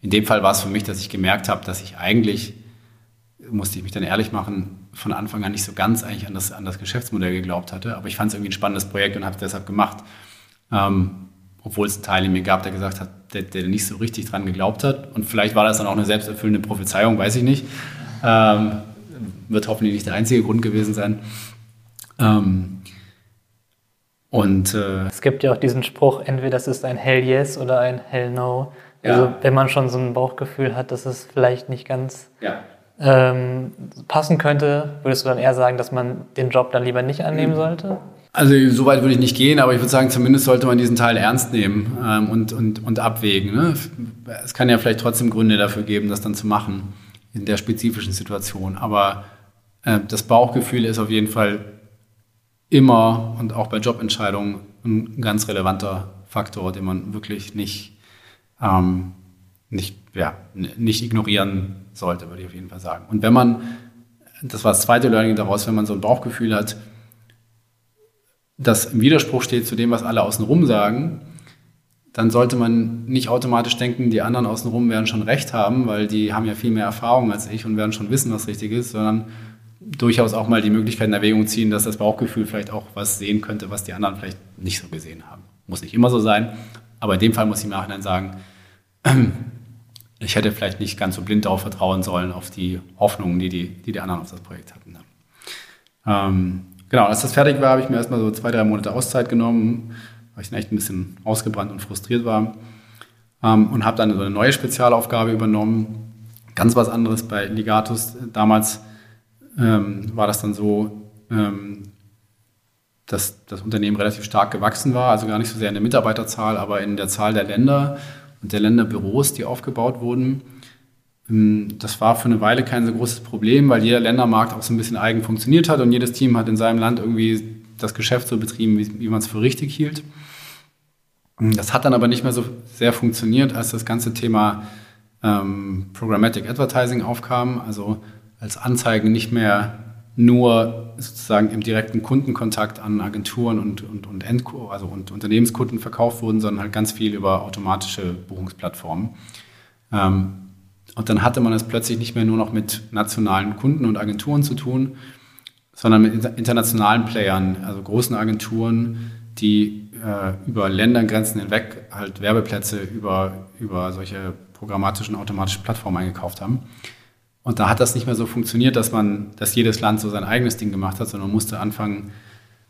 in dem Fall war es für mich, dass ich gemerkt habe, dass ich eigentlich, musste ich mich dann ehrlich machen, von Anfang an nicht so ganz eigentlich an das, an das Geschäftsmodell geglaubt hatte. Aber ich fand es irgendwie ein spannendes Projekt und habe es deshalb gemacht. Ähm, obwohl es einen Teil in mir gab, der gesagt hat, der, der, nicht so richtig dran geglaubt hat. Und vielleicht war das dann auch eine selbsterfüllende Prophezeiung, weiß ich nicht. Ähm, wird hoffentlich nicht der einzige Grund gewesen sein. Ähm, und äh, es gibt ja auch diesen Spruch, entweder es ist ein Hell Yes oder ein Hell No. Also ja. wenn man schon so ein Bauchgefühl hat, dass es vielleicht nicht ganz ja. ähm, passen könnte, würdest du dann eher sagen, dass man den Job dann lieber nicht annehmen sollte? Also so weit würde ich nicht gehen, aber ich würde sagen, zumindest sollte man diesen Teil ernst nehmen ähm, und, und, und abwägen. Ne? Es kann ja vielleicht trotzdem Gründe dafür geben, das dann zu machen in der spezifischen Situation. Aber äh, das Bauchgefühl ist auf jeden Fall immer und auch bei Jobentscheidungen ein ganz relevanter Faktor, den man wirklich nicht, ähm, nicht, ja, nicht ignorieren sollte, würde ich auf jeden Fall sagen. Und wenn man, das war das zweite Learning daraus, wenn man so ein Bauchgefühl hat, das im Widerspruch steht zu dem, was alle außenrum sagen, dann sollte man nicht automatisch denken, die anderen außenrum werden schon recht haben, weil die haben ja viel mehr Erfahrung als ich und werden schon wissen, was richtig ist, sondern durchaus auch mal die Möglichkeit in Erwägung ziehen, dass das Bauchgefühl vielleicht auch was sehen könnte, was die anderen vielleicht nicht so gesehen haben. Muss nicht immer so sein, aber in dem Fall muss ich im Nachhinein sagen, *clears throat* ich hätte vielleicht nicht ganz so blind darauf vertrauen sollen, auf die Hoffnungen, die die, die, die anderen auf das Projekt hatten. Ähm, genau, als das fertig war, habe ich mir erstmal so zwei, drei Monate Auszeit genommen, weil ich dann echt ein bisschen ausgebrannt und frustriert war. Ähm, und habe dann so eine neue Spezialaufgabe übernommen. Ganz was anderes bei Ligatus. Damals ähm, war das dann so, ähm, dass das Unternehmen relativ stark gewachsen war, also gar nicht so sehr in der Mitarbeiterzahl, aber in der Zahl der Länder und der Länderbüros, die aufgebaut wurden. Ähm, das war für eine Weile kein so großes Problem, weil jeder Ländermarkt auch so ein bisschen eigen funktioniert hat und jedes Team hat in seinem Land irgendwie das Geschäft so betrieben, wie, wie man es für richtig hielt. Das hat dann aber nicht mehr so sehr funktioniert, als das ganze Thema ähm, Programmatic Advertising aufkam, also als Anzeigen nicht mehr nur sozusagen im direkten Kundenkontakt an Agenturen und, und, und, End also und Unternehmenskunden verkauft wurden, sondern halt ganz viel über automatische Buchungsplattformen. Ähm, und dann hatte man es plötzlich nicht mehr nur noch mit nationalen Kunden und Agenturen zu tun, sondern mit internationalen Playern, also großen Agenturen, die äh, über Ländergrenzen hinweg halt Werbeplätze über, über solche programmatischen, automatischen Plattformen eingekauft haben. Und da hat das nicht mehr so funktioniert, dass man, dass jedes Land so sein eigenes Ding gemacht hat, sondern man musste anfangen,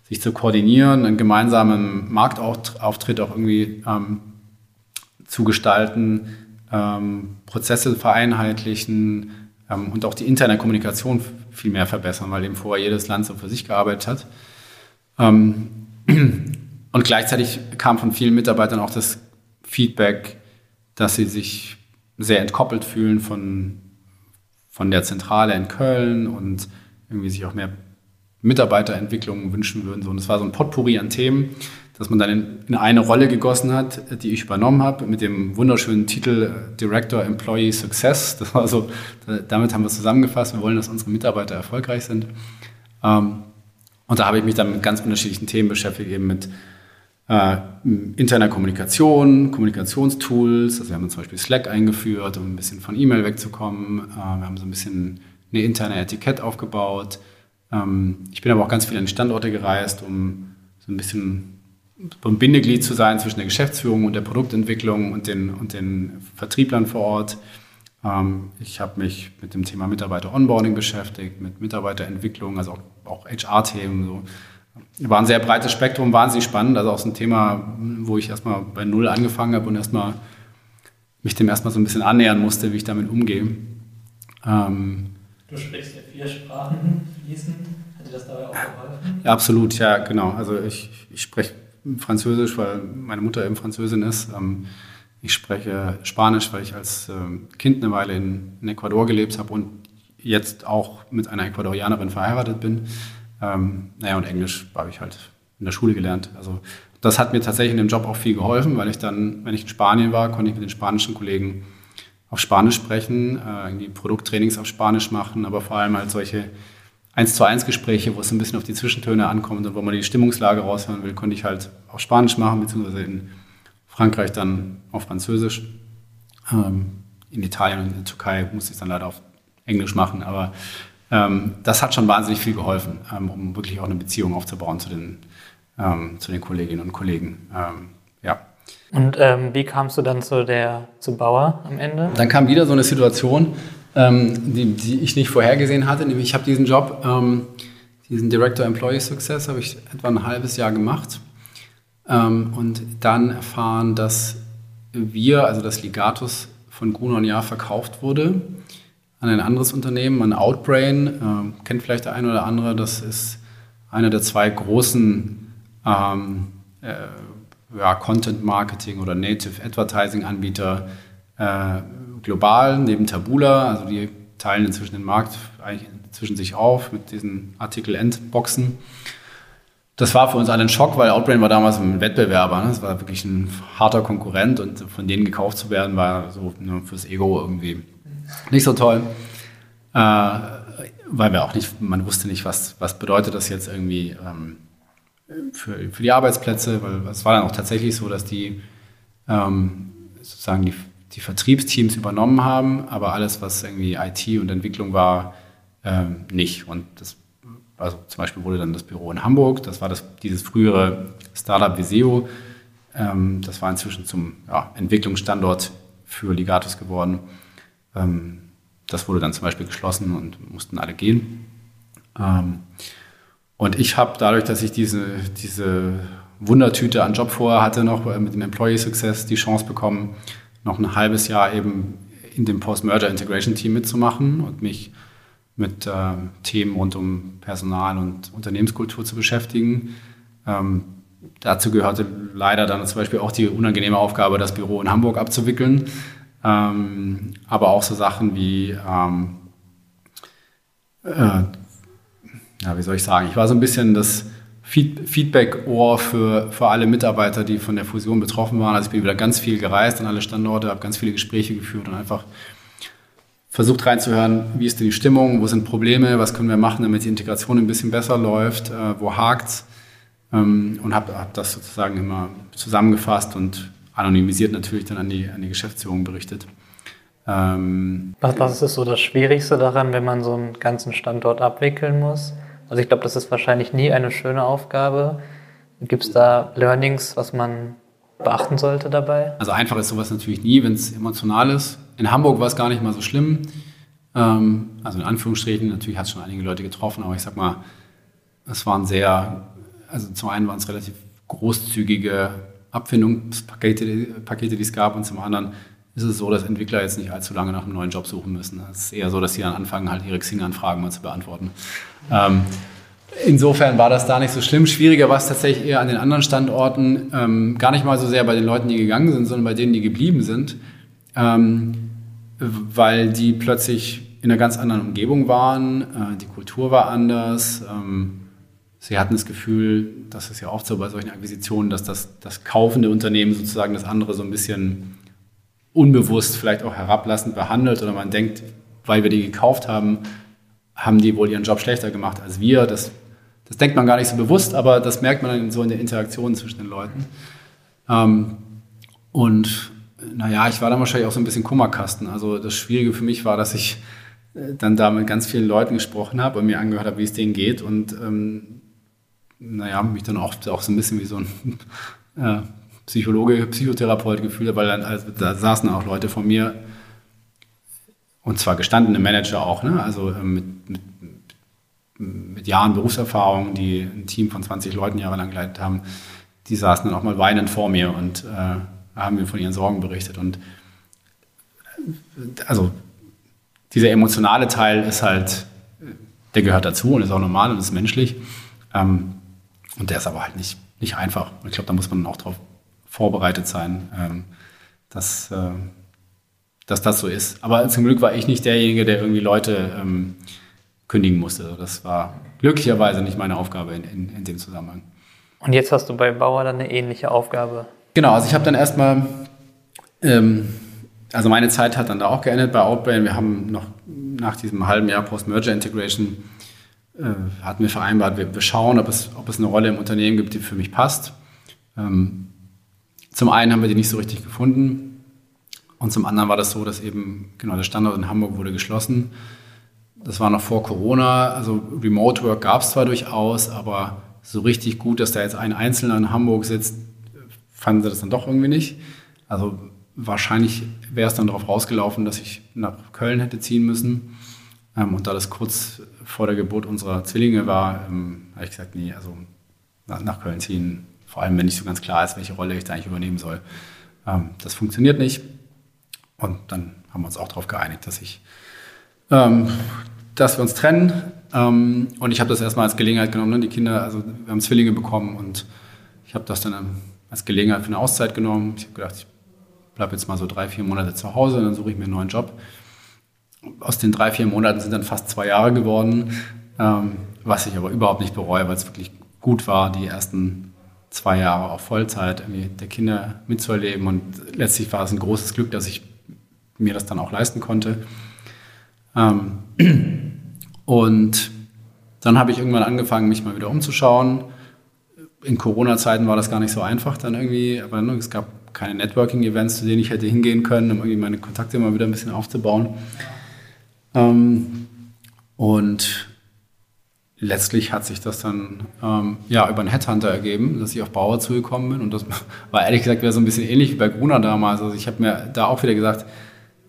sich zu koordinieren, einen gemeinsamen Marktauftritt auch irgendwie ähm, zu gestalten, ähm, Prozesse vereinheitlichen ähm, und auch die interne Kommunikation viel mehr verbessern, weil eben vorher jedes Land so für sich gearbeitet hat. Ähm, *clears throat* und gleichzeitig kam von vielen Mitarbeitern auch das Feedback, dass sie sich sehr entkoppelt fühlen von von der Zentrale in Köln und irgendwie sich auch mehr Mitarbeiterentwicklung wünschen würden. Und es war so ein Potpourri an Themen, dass man dann in, in, eine Rolle gegossen hat, die ich übernommen habe, mit dem wunderschönen Titel äh, Director Employee Success. Das war so, damit haben wir es zusammengefasst. Wir wollen, dass unsere Mitarbeiter erfolgreich sind. Ähm, und da habe ich mich dann mit ganz unterschiedlichen Themen beschäftigt, eben mit äh, interner Kommunikation, Kommunikationstools. Also wir haben zum Beispiel Slack eingeführt, um ein bisschen von E-Mail wegzukommen. Äh, wir haben so ein bisschen eine interne Etikett aufgebaut. Ähm, ich bin aber auch ganz viel an Standorte gereist, um so ein bisschen ein Bindeglied zu sein zwischen der Geschäftsführung und der Produktentwicklung und den, und den Vertrieblern vor Ort. Ähm, ich habe mich mit dem Thema Mitarbeiter-Onboarding beschäftigt, mit Mitarbeiterentwicklung, also auch, auch HR-Themen, so war ein sehr breites Spektrum, wahnsinnig spannend. Also auch so ein Thema, wo ich erstmal bei Null angefangen habe und erstmal mich dem erstmal so ein bisschen annähern musste, wie ich damit umgehe. Ähm, du sprichst ja vier Sprachen fließend. Hat dir das dabei auch geholfen? Ja, absolut, ja, genau. Also ich, ich spreche Französisch, weil meine Mutter eben Französin ist. Ähm, ich spreche Spanisch, weil ich als ähm, Kind eine Weile in, in Ecuador gelebt habe und jetzt auch mit einer Ecuadorianerin verheiratet bin. Ähm, naja, und Englisch habe ich halt in der Schule gelernt. Also das hat mir tatsächlich in dem Job auch viel geholfen, weil ich dann, wenn ich in Spanien war, konnte ich mit den spanischen Kollegen auf Spanisch sprechen, äh, irgendwie Produkttrainings auf Spanisch machen, aber vor allem halt solche 1 zu 1 Gespräche, wo es ein bisschen auf die Zwischentöne ankommt und wo man die Stimmungslage raushören will, konnte ich halt auf Spanisch machen, beziehungsweise in Frankreich dann auf Französisch. Ähm, in Italien und in der Türkei musste ich es dann leider auf Englisch machen, aber das hat schon wahnsinnig viel geholfen, ähm, um wirklich auch eine Beziehung aufzubauen zu den, ähm, zu den Kolleginnen und Kollegen. Ähm, ja. Und ähm, wie kamst du dann zu der zu Bauer am Ende? Dann kam wieder so eine Situation, ähm, die, die, ich nicht vorhergesehen hatte. Nämlich ich habe diesen Job, diesen Director Employee Success, habe ich etwa ein halbes Jahr gemacht und dann erfahren, dass wir, also das Ligatus von Gruner und Jahr verkauft wurde an ein anderes Unternehmen, an Outbrain. Äh, kennt vielleicht der eine oder andere. Das ist einer der zwei großen ähm, äh, ja, Content Marketing oder Native Advertising Anbieter äh, global, neben Tabula. Also die teilen inzwischen den Markt zwischen sich auf mit diesen Artikel-End-Boxen. Das war für uns alle ein Schock, weil Outbrain war damals ein Wettbewerber. Ne? Das war wirklich ein harter Konkurrent und von denen gekauft zu werden, war so nur fürs Ego irgendwie nicht so toll, äh, weil wir auch nicht, man wusste nicht, was, was bedeutet das jetzt irgendwie ähm, für, für die Arbeitsplätze, weil es war dann auch tatsächlich so, dass die ähm, sozusagen die, die Vertriebsteams übernommen haben, aber alles, was irgendwie IT und Entwicklung war, ähm, nicht. Und das, also zum Beispiel wurde dann das Büro in Hamburg, das war das, dieses frühere Startup Viseo, ähm, das war inzwischen zum ja, Entwicklungsstandort für Ligatus geworden. Ähm, das wurde dann zum Beispiel geschlossen und mussten alle gehen. Ähm, und ich habe dadurch, dass ich diese, diese Wundertüte an Job vorher hatte, noch mit dem Employee Success die Chance bekommen, noch ein halbes Jahr eben in dem Post-Merger Integration Team mitzumachen und mich mit äh, Themen rund um Personal und Unternehmenskultur zu beschäftigen. Ähm, dazu gehörte leider dann zum Beispiel auch die unangenehme Aufgabe, das Büro in Hamburg abzuwickeln. Ähm, aber auch so Sachen wie, ähm, äh, ja, wie soll ich sagen, ich war so ein bisschen das Feed Feedback-Ohr für, für alle Mitarbeiter, die von der Fusion betroffen waren. Also ich bin wieder ganz viel gereist an alle Standorte, habe ganz viele Gespräche geführt und einfach versucht reinzuhören, wie ist denn die Stimmung, wo sind Probleme, was können wir machen, damit die Integration ein bisschen besser läuft, äh, wo hakt's ähm, und habe hab das sozusagen immer zusammengefasst und anonymisiert natürlich dann an die, an die Geschäftsführung berichtet. Ähm, was, was ist so das Schwierigste daran, wenn man so einen ganzen Standort abwickeln muss? Also ich glaube, das ist wahrscheinlich nie eine schöne Aufgabe. Gibt es da Learnings, was man beachten sollte dabei? Also einfach ist sowas natürlich nie, wenn es emotional ist. In Hamburg war es gar nicht mal so schlimm. Ähm, also in Anführungsstrichen, natürlich hat es schon einige Leute getroffen, aber ich sag mal, es waren sehr, also zum einen waren es relativ großzügige Abfindungspakete, Pakete, die es gab und zum anderen ist es so, dass Entwickler jetzt nicht allzu lange nach einem neuen Job suchen müssen. Es ist eher so, dass sie dann anfangen, halt ihre Xing-Anfragen mal zu beantworten. Ähm, insofern war das da nicht so schlimm. Schwieriger war es tatsächlich eher an den anderen Standorten. Ähm, gar nicht mal so sehr bei den Leuten, die gegangen sind, sondern bei denen, die geblieben sind. Ähm, weil die plötzlich in einer ganz anderen Umgebung waren. Äh, die Kultur war anders. Ähm, sie hatten das Gefühl, das ist ja oft so bei solchen Akquisitionen, dass das, das kaufende Unternehmen sozusagen das andere so ein bisschen unbewusst vielleicht auch herablassend behandelt oder man denkt, weil wir die gekauft haben, haben die wohl ihren Job schlechter gemacht als wir. Das, das denkt man gar nicht so bewusst, aber das merkt man dann so in der Interaktion zwischen den Leuten. Ähm, und naja, ich war dann wahrscheinlich auch so ein bisschen Kummerkasten. Also das Schwierige für mich war, dass ich äh, dann da mit ganz vielen Leuten gesprochen habe und mir angehört habe, wie es denen geht und ähm, naja, mich dann auch, auch so ein bisschen wie so ein *laughs* äh, Psychologe, Psychotherapeut gefühlt weil dann, also, da saßen auch Leute von mir, und zwar gestandene Manager auch, ne? also äh, mit, mit, mit Jahren Berufserfahrung, die ein Team von 20 Leuten jahrelang geleitet haben, die saßen dann auch mal weinend vor mir und äh, haben mir von ihren Sorgen berichtet. Und äh, also dieser emotionale Teil ist halt, der gehört dazu und ist auch normal und ist menschlich. Ähm, und der ist aber halt nicht, nicht einfach. Ich glaube, da muss man auch darauf vorbereitet sein, ähm, dass, äh, dass das so ist. Aber zum Glück war ich nicht derjenige, der irgendwie Leute ähm, kündigen musste. Also das war glücklicherweise nicht meine Aufgabe in, in, in dem Zusammenhang. Und jetzt hast du bei Bauer dann eine ähnliche Aufgabe. Genau, also ich habe dann erstmal, ähm, also meine Zeit hat dann da auch geendet bei Outbrain. Wir haben noch nach diesem halben Jahr Post-Merger Integration äh, hatten wir vereinbart, wir, wir, schauen, ob es, ob es eine Rolle im Unternehmen gibt, die für mich passt. Ähm, zum einen haben wir die nicht so richtig gefunden und zum anderen war das so, dass eben genau der Standort in Hamburg wurde geschlossen. Das war noch vor Corona, also Remote Work gab es zwar durchaus, aber so richtig gut, dass da jetzt ein Einzelner in Hamburg sitzt, fanden sie das dann doch irgendwie nicht. Also wahrscheinlich wäre es dann darauf rausgelaufen, dass ich nach Köln hätte ziehen müssen. Ähm, und da das kurz vor der Geburt unserer Zwillinge war, ähm, habe ich gesagt, nee, also nach, nach, Köln ziehen, vor allem wenn nicht so ganz klar ist, welche Rolle ich da eigentlich übernehmen soll. Ähm, das funktioniert nicht. Und dann haben wir uns auch darauf geeinigt, dass ich, ähm, dass wir uns trennen. Ähm, und ich habe das erstmal als Gelegenheit genommen. Ne? Die Kinder, also wir haben Zwillinge bekommen und ich habe das dann als Gelegenheit für eine Auszeit genommen. Ich habe gedacht, ich bleibe jetzt mal so drei, vier Monate zu Hause und dann suche ich mir einen neuen Job. Aus den drei, vier Monaten sind dann fast zwei Jahre geworden, ähm, was ich aber überhaupt nicht bereue, weil es wirklich gut war, die ersten zwei Jahre auch Vollzeit irgendwie der Kinder mitzuerleben. Und letztlich war es ein großes Glück, dass ich mir das dann auch leisten konnte. Ähm, und dann habe ich irgendwann angefangen, mich mal wieder umzuschauen in Corona-Zeiten war das gar nicht so einfach dann irgendwie, aber ne, es gab keine Networking-Events, zu denen ich hätte hingehen können, um irgendwie meine Kontakte mal wieder ein bisschen aufzubauen. Ähm, und letztlich hat sich das dann ähm, ja, über einen Headhunter ergeben, dass ich auf Bauer zugekommen bin. Und das *laughs* war ehrlich gesagt wieder so ein bisschen ähnlich wie bei Gruner damals. Also ich habe mir da auch wieder gesagt,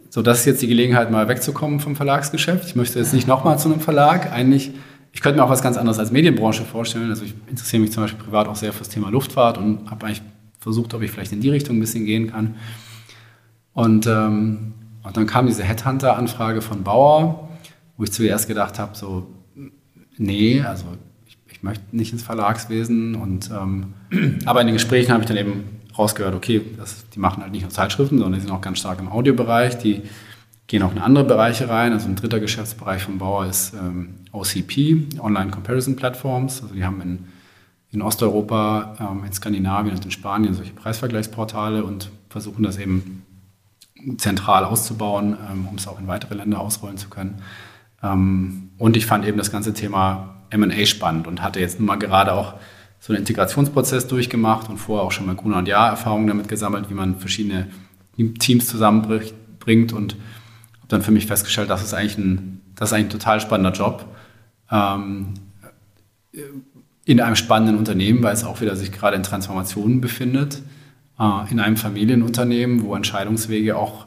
so das ist jetzt die Gelegenheit, mal wegzukommen vom Verlagsgeschäft. Ich möchte jetzt nicht nochmal zu einem Verlag. Eigentlich ich könnte mir auch was ganz anderes als Medienbranche vorstellen. Also ich interessiere mich zum Beispiel privat auch sehr für das Thema Luftfahrt und habe eigentlich versucht, ob ich vielleicht in die Richtung ein bisschen gehen kann. Und, ähm, und dann kam diese Headhunter-Anfrage von Bauer, wo ich zuerst gedacht habe, so, nee, also ich, ich möchte nicht ins Verlagswesen. Und, ähm, aber in den Gesprächen habe ich dann eben rausgehört, okay, das, die machen halt nicht nur Zeitschriften, sondern die sind auch ganz stark im Audiobereich. Die gehen auch in andere Bereiche rein. Also ein dritter Geschäftsbereich von Bauer ist ähm, OCP, Online Comparison Platforms. Also die haben in, in Osteuropa, ähm, in Skandinavien und in Spanien solche Preisvergleichsportale und versuchen das eben zentral auszubauen, ähm, um es auch in weitere Länder ausrollen zu können. Ähm, und ich fand eben das ganze Thema M&A spannend und hatte jetzt nun mal gerade auch so einen Integrationsprozess durchgemacht und vorher auch schon mal Gruner und Jahr Erfahrungen damit gesammelt, wie man verschiedene Teams zusammenbringt und habe dann für mich festgestellt, das ist eigentlich ein, das ist eigentlich ein total spannender Job ähm, in einem spannenden Unternehmen, weil es auch wieder sich gerade in Transformationen befindet, in einem Familienunternehmen, wo Entscheidungswege auch,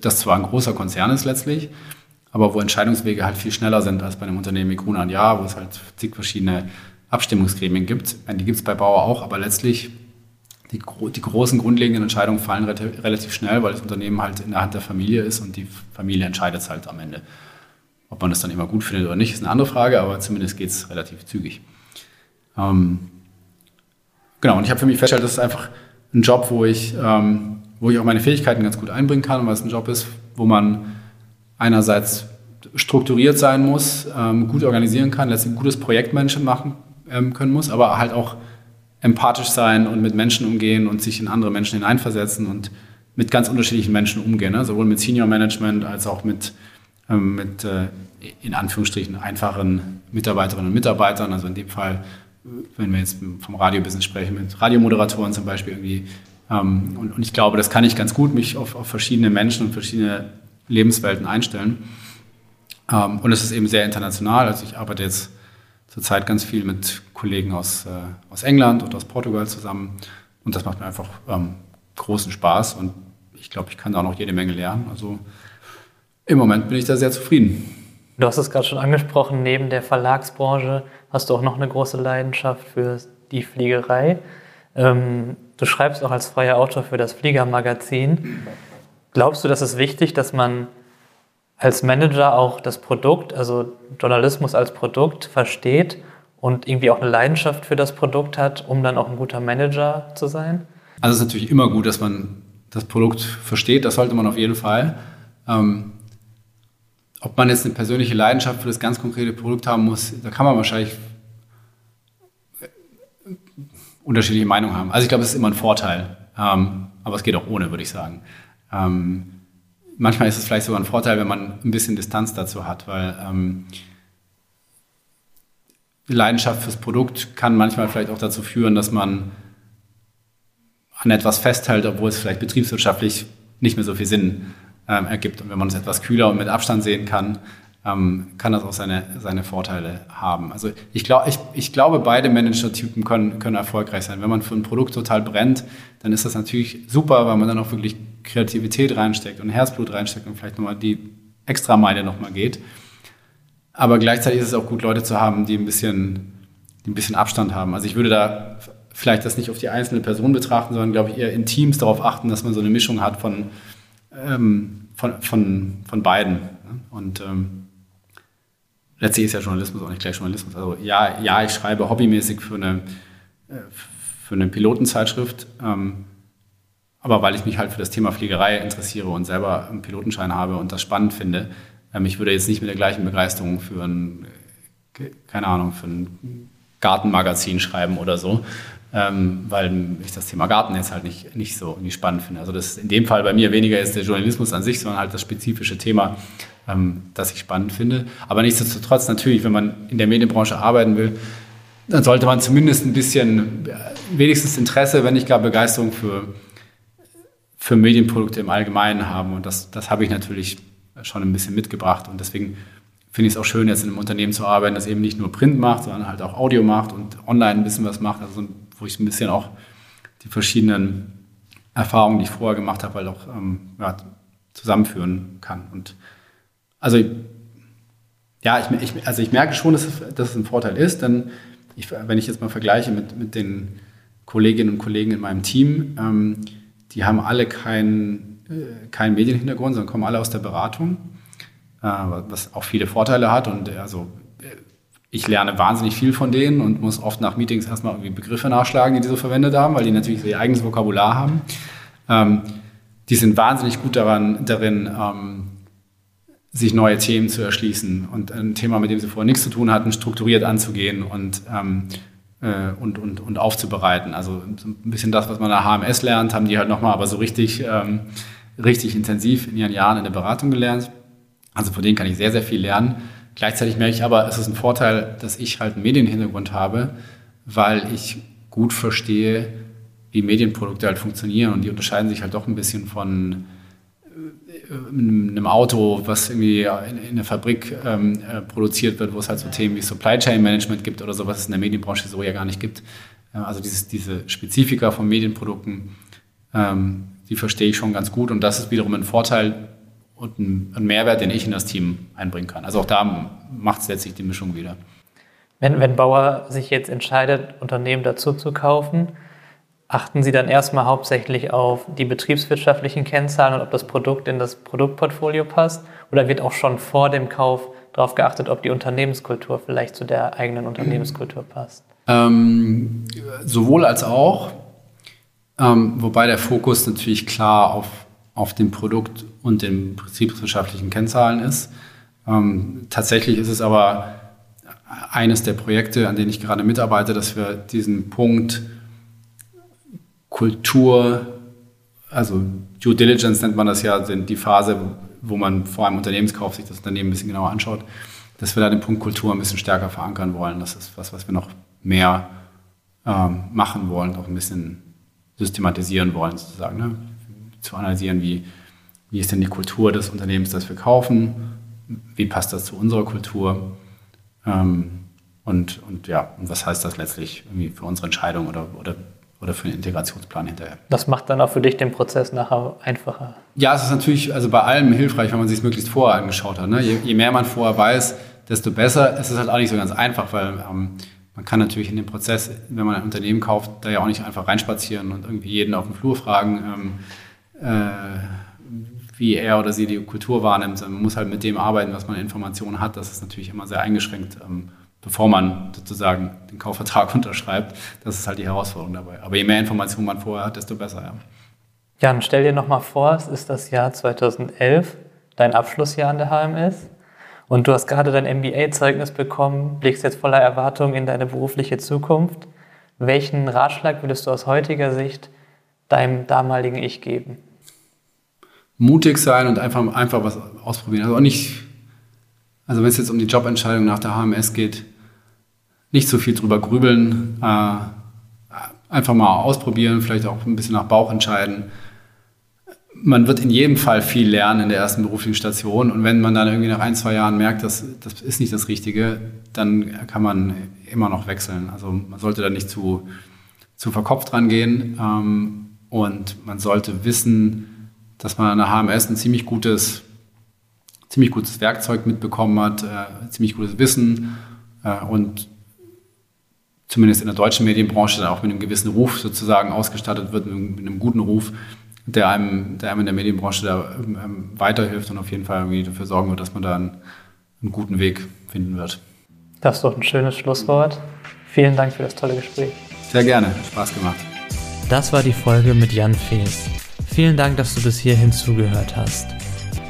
das zwar ein großer Konzern ist letztlich, aber wo Entscheidungswege halt viel schneller sind als bei einem Unternehmen wie Gruner Jahr, wo es halt zig verschiedene Abstimmungsgremien gibt. Die gibt es bei Bauer auch, aber letztlich die, die großen grundlegenden Entscheidungen fallen relativ schnell, weil das Unternehmen halt in der Hand der Familie ist und die Familie entscheidet es halt am Ende. Ob man das dann immer gut findet oder nicht, ist eine andere Frage, aber zumindest geht es relativ zügig. Ähm, genau, und ich habe für mich festgestellt, das ist einfach ein Job, wo ich, ähm, wo ich auch meine Fähigkeiten ganz gut einbringen kann, weil es ein Job ist, wo man einerseits strukturiert sein muss, ähm, gut organisieren kann, letztlich ein gutes Projektmanagement machen ähm, können muss, aber halt auch empathisch sein und mit Menschen umgehen und sich in andere Menschen hineinversetzen und mit ganz unterschiedlichen Menschen umgehen, ne? sowohl mit Senior Management als auch mit, ähm, mit äh, in Anführungsstrichen einfachen Mitarbeiterinnen und Mitarbeitern. Also in dem Fall, wenn wir jetzt vom Radiobusiness sprechen, mit Radiomoderatoren zum Beispiel irgendwie. Ähm, und, und, ich glaube, das kann ich ganz gut, mich auf, auf verschiedene Menschen und verschiedene Lebenswelten einstellen. Ähm, und es ist eben sehr international. Also ich arbeite jetzt zurzeit ganz viel mit Kollegen aus, äh, aus England und aus Portugal zusammen. Und das macht mir einfach ähm, großen Spaß. Und ich glaube, ich kann da noch jede Menge lernen. Also im Moment bin ich da sehr zufrieden. Du hast es gerade schon angesprochen, neben der Verlagsbranche hast du auch noch eine große Leidenschaft für die Fliegerei. Ähm, du schreibst auch als freier Autor für das Fliegermagazin. Glaubst du, dass es wichtig, dass man als Manager auch das Produkt, also Journalismus als Produkt versteht und irgendwie auch eine Leidenschaft für das Produkt hat, um dann auch ein guter Manager zu sein? Also es ist natürlich immer gut, dass man das Produkt versteht, das sollte man auf jeden Fall. Ähm, ob man jetzt eine persönliche Leidenschaft für das ganz konkrete Produkt haben muss, da kann man wahrscheinlich unterschiedliche Meinungen haben. Also ich glaube, es ist immer ein Vorteil, ähm, aber es geht auch ohne, würde ich sagen. Ähm, manchmal ist es vielleicht sogar ein Vorteil, wenn man ein bisschen Distanz dazu hat, weil ähm, Leidenschaft fürs Produkt kann manchmal vielleicht auch dazu führen, dass man an etwas festhält, obwohl es vielleicht betriebswirtschaftlich nicht mehr so viel Sinn ähm, ergibt. Und wenn man es etwas kühler und mit Abstand sehen kann, ähm, kann das auch seine, seine Vorteile haben. Also ich, glaub, ich, ich glaube, beide Manager-Typen können, können erfolgreich sein. Wenn man für ein Produkt total brennt, dann ist das natürlich super, weil man dann auch wirklich Kreativität reinsteckt und Herzblut reinsteckt und vielleicht nochmal die extra Meile nochmal geht. Aber gleichzeitig ist es auch gut, Leute zu haben, die ein bisschen, die ein bisschen Abstand haben. Also ich würde da vielleicht das nicht auf die einzelne Person betrachten, sondern glaube ich eher in Teams darauf achten, dass man so eine Mischung hat von, ähm, von, von, von beiden. Und ähm, letztlich ist ja Journalismus auch nicht gleich Journalismus. Also ja, ja, ich schreibe hobbymäßig für eine, äh, für eine Pilotenzeitschrift, ähm, aber weil ich mich halt für das Thema Fliegerei interessiere und selber einen Pilotenschein habe und das spannend finde, ähm, ich würde jetzt nicht mit der gleichen Begeisterung für ein, keine Ahnung, für ein Gartenmagazin schreiben oder so, ähm, weil ich das Thema Garten jetzt halt nicht, nicht so nicht spannend finde. Also das in dem Fall bei mir weniger ist der Journalismus an sich, sondern halt das spezifische Thema, ähm, das ich spannend finde. Aber nichtsdestotrotz natürlich, wenn man in der Medienbranche arbeiten will, dann sollte man zumindest ein bisschen, äh, wenigstens Interesse, wenn nicht gar Begeisterung für, für Medienprodukte im Allgemeinen haben. Und das, das habe ich natürlich schon ein bisschen mitgebracht. Und deswegen finde ich es auch schön, jetzt in einem Unternehmen zu arbeiten, das eben nicht nur Print macht, sondern halt auch Audio macht und online ein bisschen was macht. Also wo ich ein bisschen auch die verschiedenen Erfahrungen, die ich vorher gemacht habe, halt auch ähm, ja, zusammenführen kann. Und also ja, ich, ich, also ich merke schon, dass es, dass es ein Vorteil ist, denn ich, wenn ich jetzt mal vergleiche mit, mit den Kolleginnen und Kollegen in meinem Team, ähm, die haben alle keinen äh, keinen Medienhintergrund, sondern kommen alle aus der Beratung, was auch viele Vorteile hat. Und also ich lerne wahnsinnig viel von denen und muss oft nach Meetings erstmal irgendwie Begriffe nachschlagen, die die so verwendet haben, weil die natürlich ihr eigenes Vokabular haben. Ähm, die sind wahnsinnig gut daran, darin, ähm, sich neue Themen zu erschließen und ein Thema, mit dem sie vorher nichts zu tun hatten, strukturiert anzugehen und, ähm, äh, und, und, und aufzubereiten. Also so ein bisschen das, was man der HMS lernt, haben die halt nochmal aber so richtig ähm, richtig intensiv in ihren Jahren in der Beratung gelernt. Also von denen kann ich sehr, sehr viel lernen. Gleichzeitig merke ich aber, es ist ein Vorteil, dass ich halt einen Medienhintergrund habe, weil ich gut verstehe, wie Medienprodukte halt funktionieren und die unterscheiden sich halt doch ein bisschen von äh, einem Auto, was irgendwie in, der Fabrik ähm, äh, produziert wird, wo es halt so Themen wie Supply Chain Management gibt oder so, was es in der Medienbranche so ja gar nicht gibt. Also dieses, diese Spezifika von Medienprodukten, ähm, die verstehe ich schon ganz gut und das ist wiederum ein Vorteil und ein, ein Mehrwert, den ich in das Team einbringen kann. Also auch da macht es letztlich die Mischung wieder. Wenn, wenn Bauer sich jetzt entscheidet, Unternehmen dazu zu kaufen, achten Sie dann erstmal hauptsächlich auf die betriebswirtschaftlichen Kennzahlen und ob das Produkt in das Produktportfolio passt? Oder wird auch schon vor dem Kauf darauf geachtet, ob die Unternehmenskultur vielleicht zu der eigenen Unternehmenskultur passt? Ähm, sowohl als auch, ähm, wobei der Fokus natürlich klar auf, auf dem Produkt und den betriebswirtschaftlichen Kennzahlen ist. Ähm, tatsächlich ist es aber eines der Projekte, an denen ich gerade mitarbeite, dass wir diesen Punkt Kultur, also Due Diligence nennt man das ja, die Phase, wo man vor einem Unternehmenskauf sich das Unternehmen ein bisschen genauer anschaut, dass wir da den Punkt Kultur ein bisschen stärker verankern wollen. Das ist was, was wir noch mehr ähm, machen wollen, auch ein bisschen systematisieren wollen, sozusagen. Ne? Zu analysieren, wie, wie ist denn die Kultur des Unternehmens, das wir kaufen, wie passt das zu unserer Kultur ähm, und, und ja, und was heißt das letztlich irgendwie für unsere Entscheidung oder, oder oder für einen Integrationsplan hinterher. Das macht dann auch für dich den Prozess nachher einfacher. Ja, es ist natürlich also bei allem hilfreich, wenn man sich es möglichst vorher angeschaut hat. Ne? Je, je, mehr man vorher weiß, desto besser. Es ist halt auch nicht so ganz einfach, weil ähm, man kann natürlich in dem Prozess, wenn man ein Unternehmen kauft, da ja auch nicht einfach reinspazieren und irgendwie jeden auf dem Flur fragen, ähm, äh, wie er oder sie die Kultur wahrnimmt. Man muss halt mit dem arbeiten, was man Informationen hat. Das ist natürlich immer sehr eingeschränkt. Ähm, bevor man sozusagen den Kaufvertrag *laughs* unterschreibt. Das ist halt die Herausforderung dabei. Aber je mehr Informationen man vorher hat, desto besser. Ja. Jan, stell dir nochmal vor, es ist das Jahr 2011, dein Abschlussjahr an der HMS. Und du hast gerade dein MBA-Zeugnis bekommen, blickst jetzt voller Erwartung in deine berufliche Zukunft. Welchen Ratschlag würdest du aus heutiger Sicht deinem damaligen Ich geben? Mutig sein und einfach, einfach was ausprobieren. Also auch nicht also wenn es jetzt um die Jobentscheidung nach der HMS geht, nicht so viel drüber grübeln, äh, einfach mal ausprobieren, vielleicht auch ein bisschen nach Bauch entscheiden. Man wird in jedem Fall viel lernen in der ersten beruflichen Station und wenn man dann irgendwie nach ein, zwei Jahren merkt, dass das ist nicht das Richtige, dann kann man immer noch wechseln. Also man sollte da nicht zu, zu verkopft rangehen ähm, und man sollte wissen, dass man an der HMS ein ziemlich gutes ziemlich gutes Werkzeug mitbekommen hat, äh, ziemlich gutes Wissen äh, und zumindest in der deutschen Medienbranche dann auch mit einem gewissen Ruf sozusagen ausgestattet wird, mit einem, mit einem guten Ruf, der einem, der einem in der Medienbranche da ähm, weiterhilft und auf jeden Fall irgendwie dafür sorgen wird, dass man da einen, einen guten Weg finden wird. Das ist doch ein schönes Schlusswort. Vielen Dank für das tolle Gespräch. Sehr gerne, Spaß gemacht. Das war die Folge mit Jan Fees. Vielen Dank, dass du bis hierhin zugehört hast.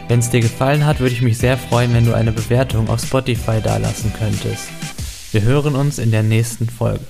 Wenn es dir gefallen hat, würde ich mich sehr freuen, wenn du eine Bewertung auf Spotify dalassen könntest. Wir hören uns in der nächsten Folge.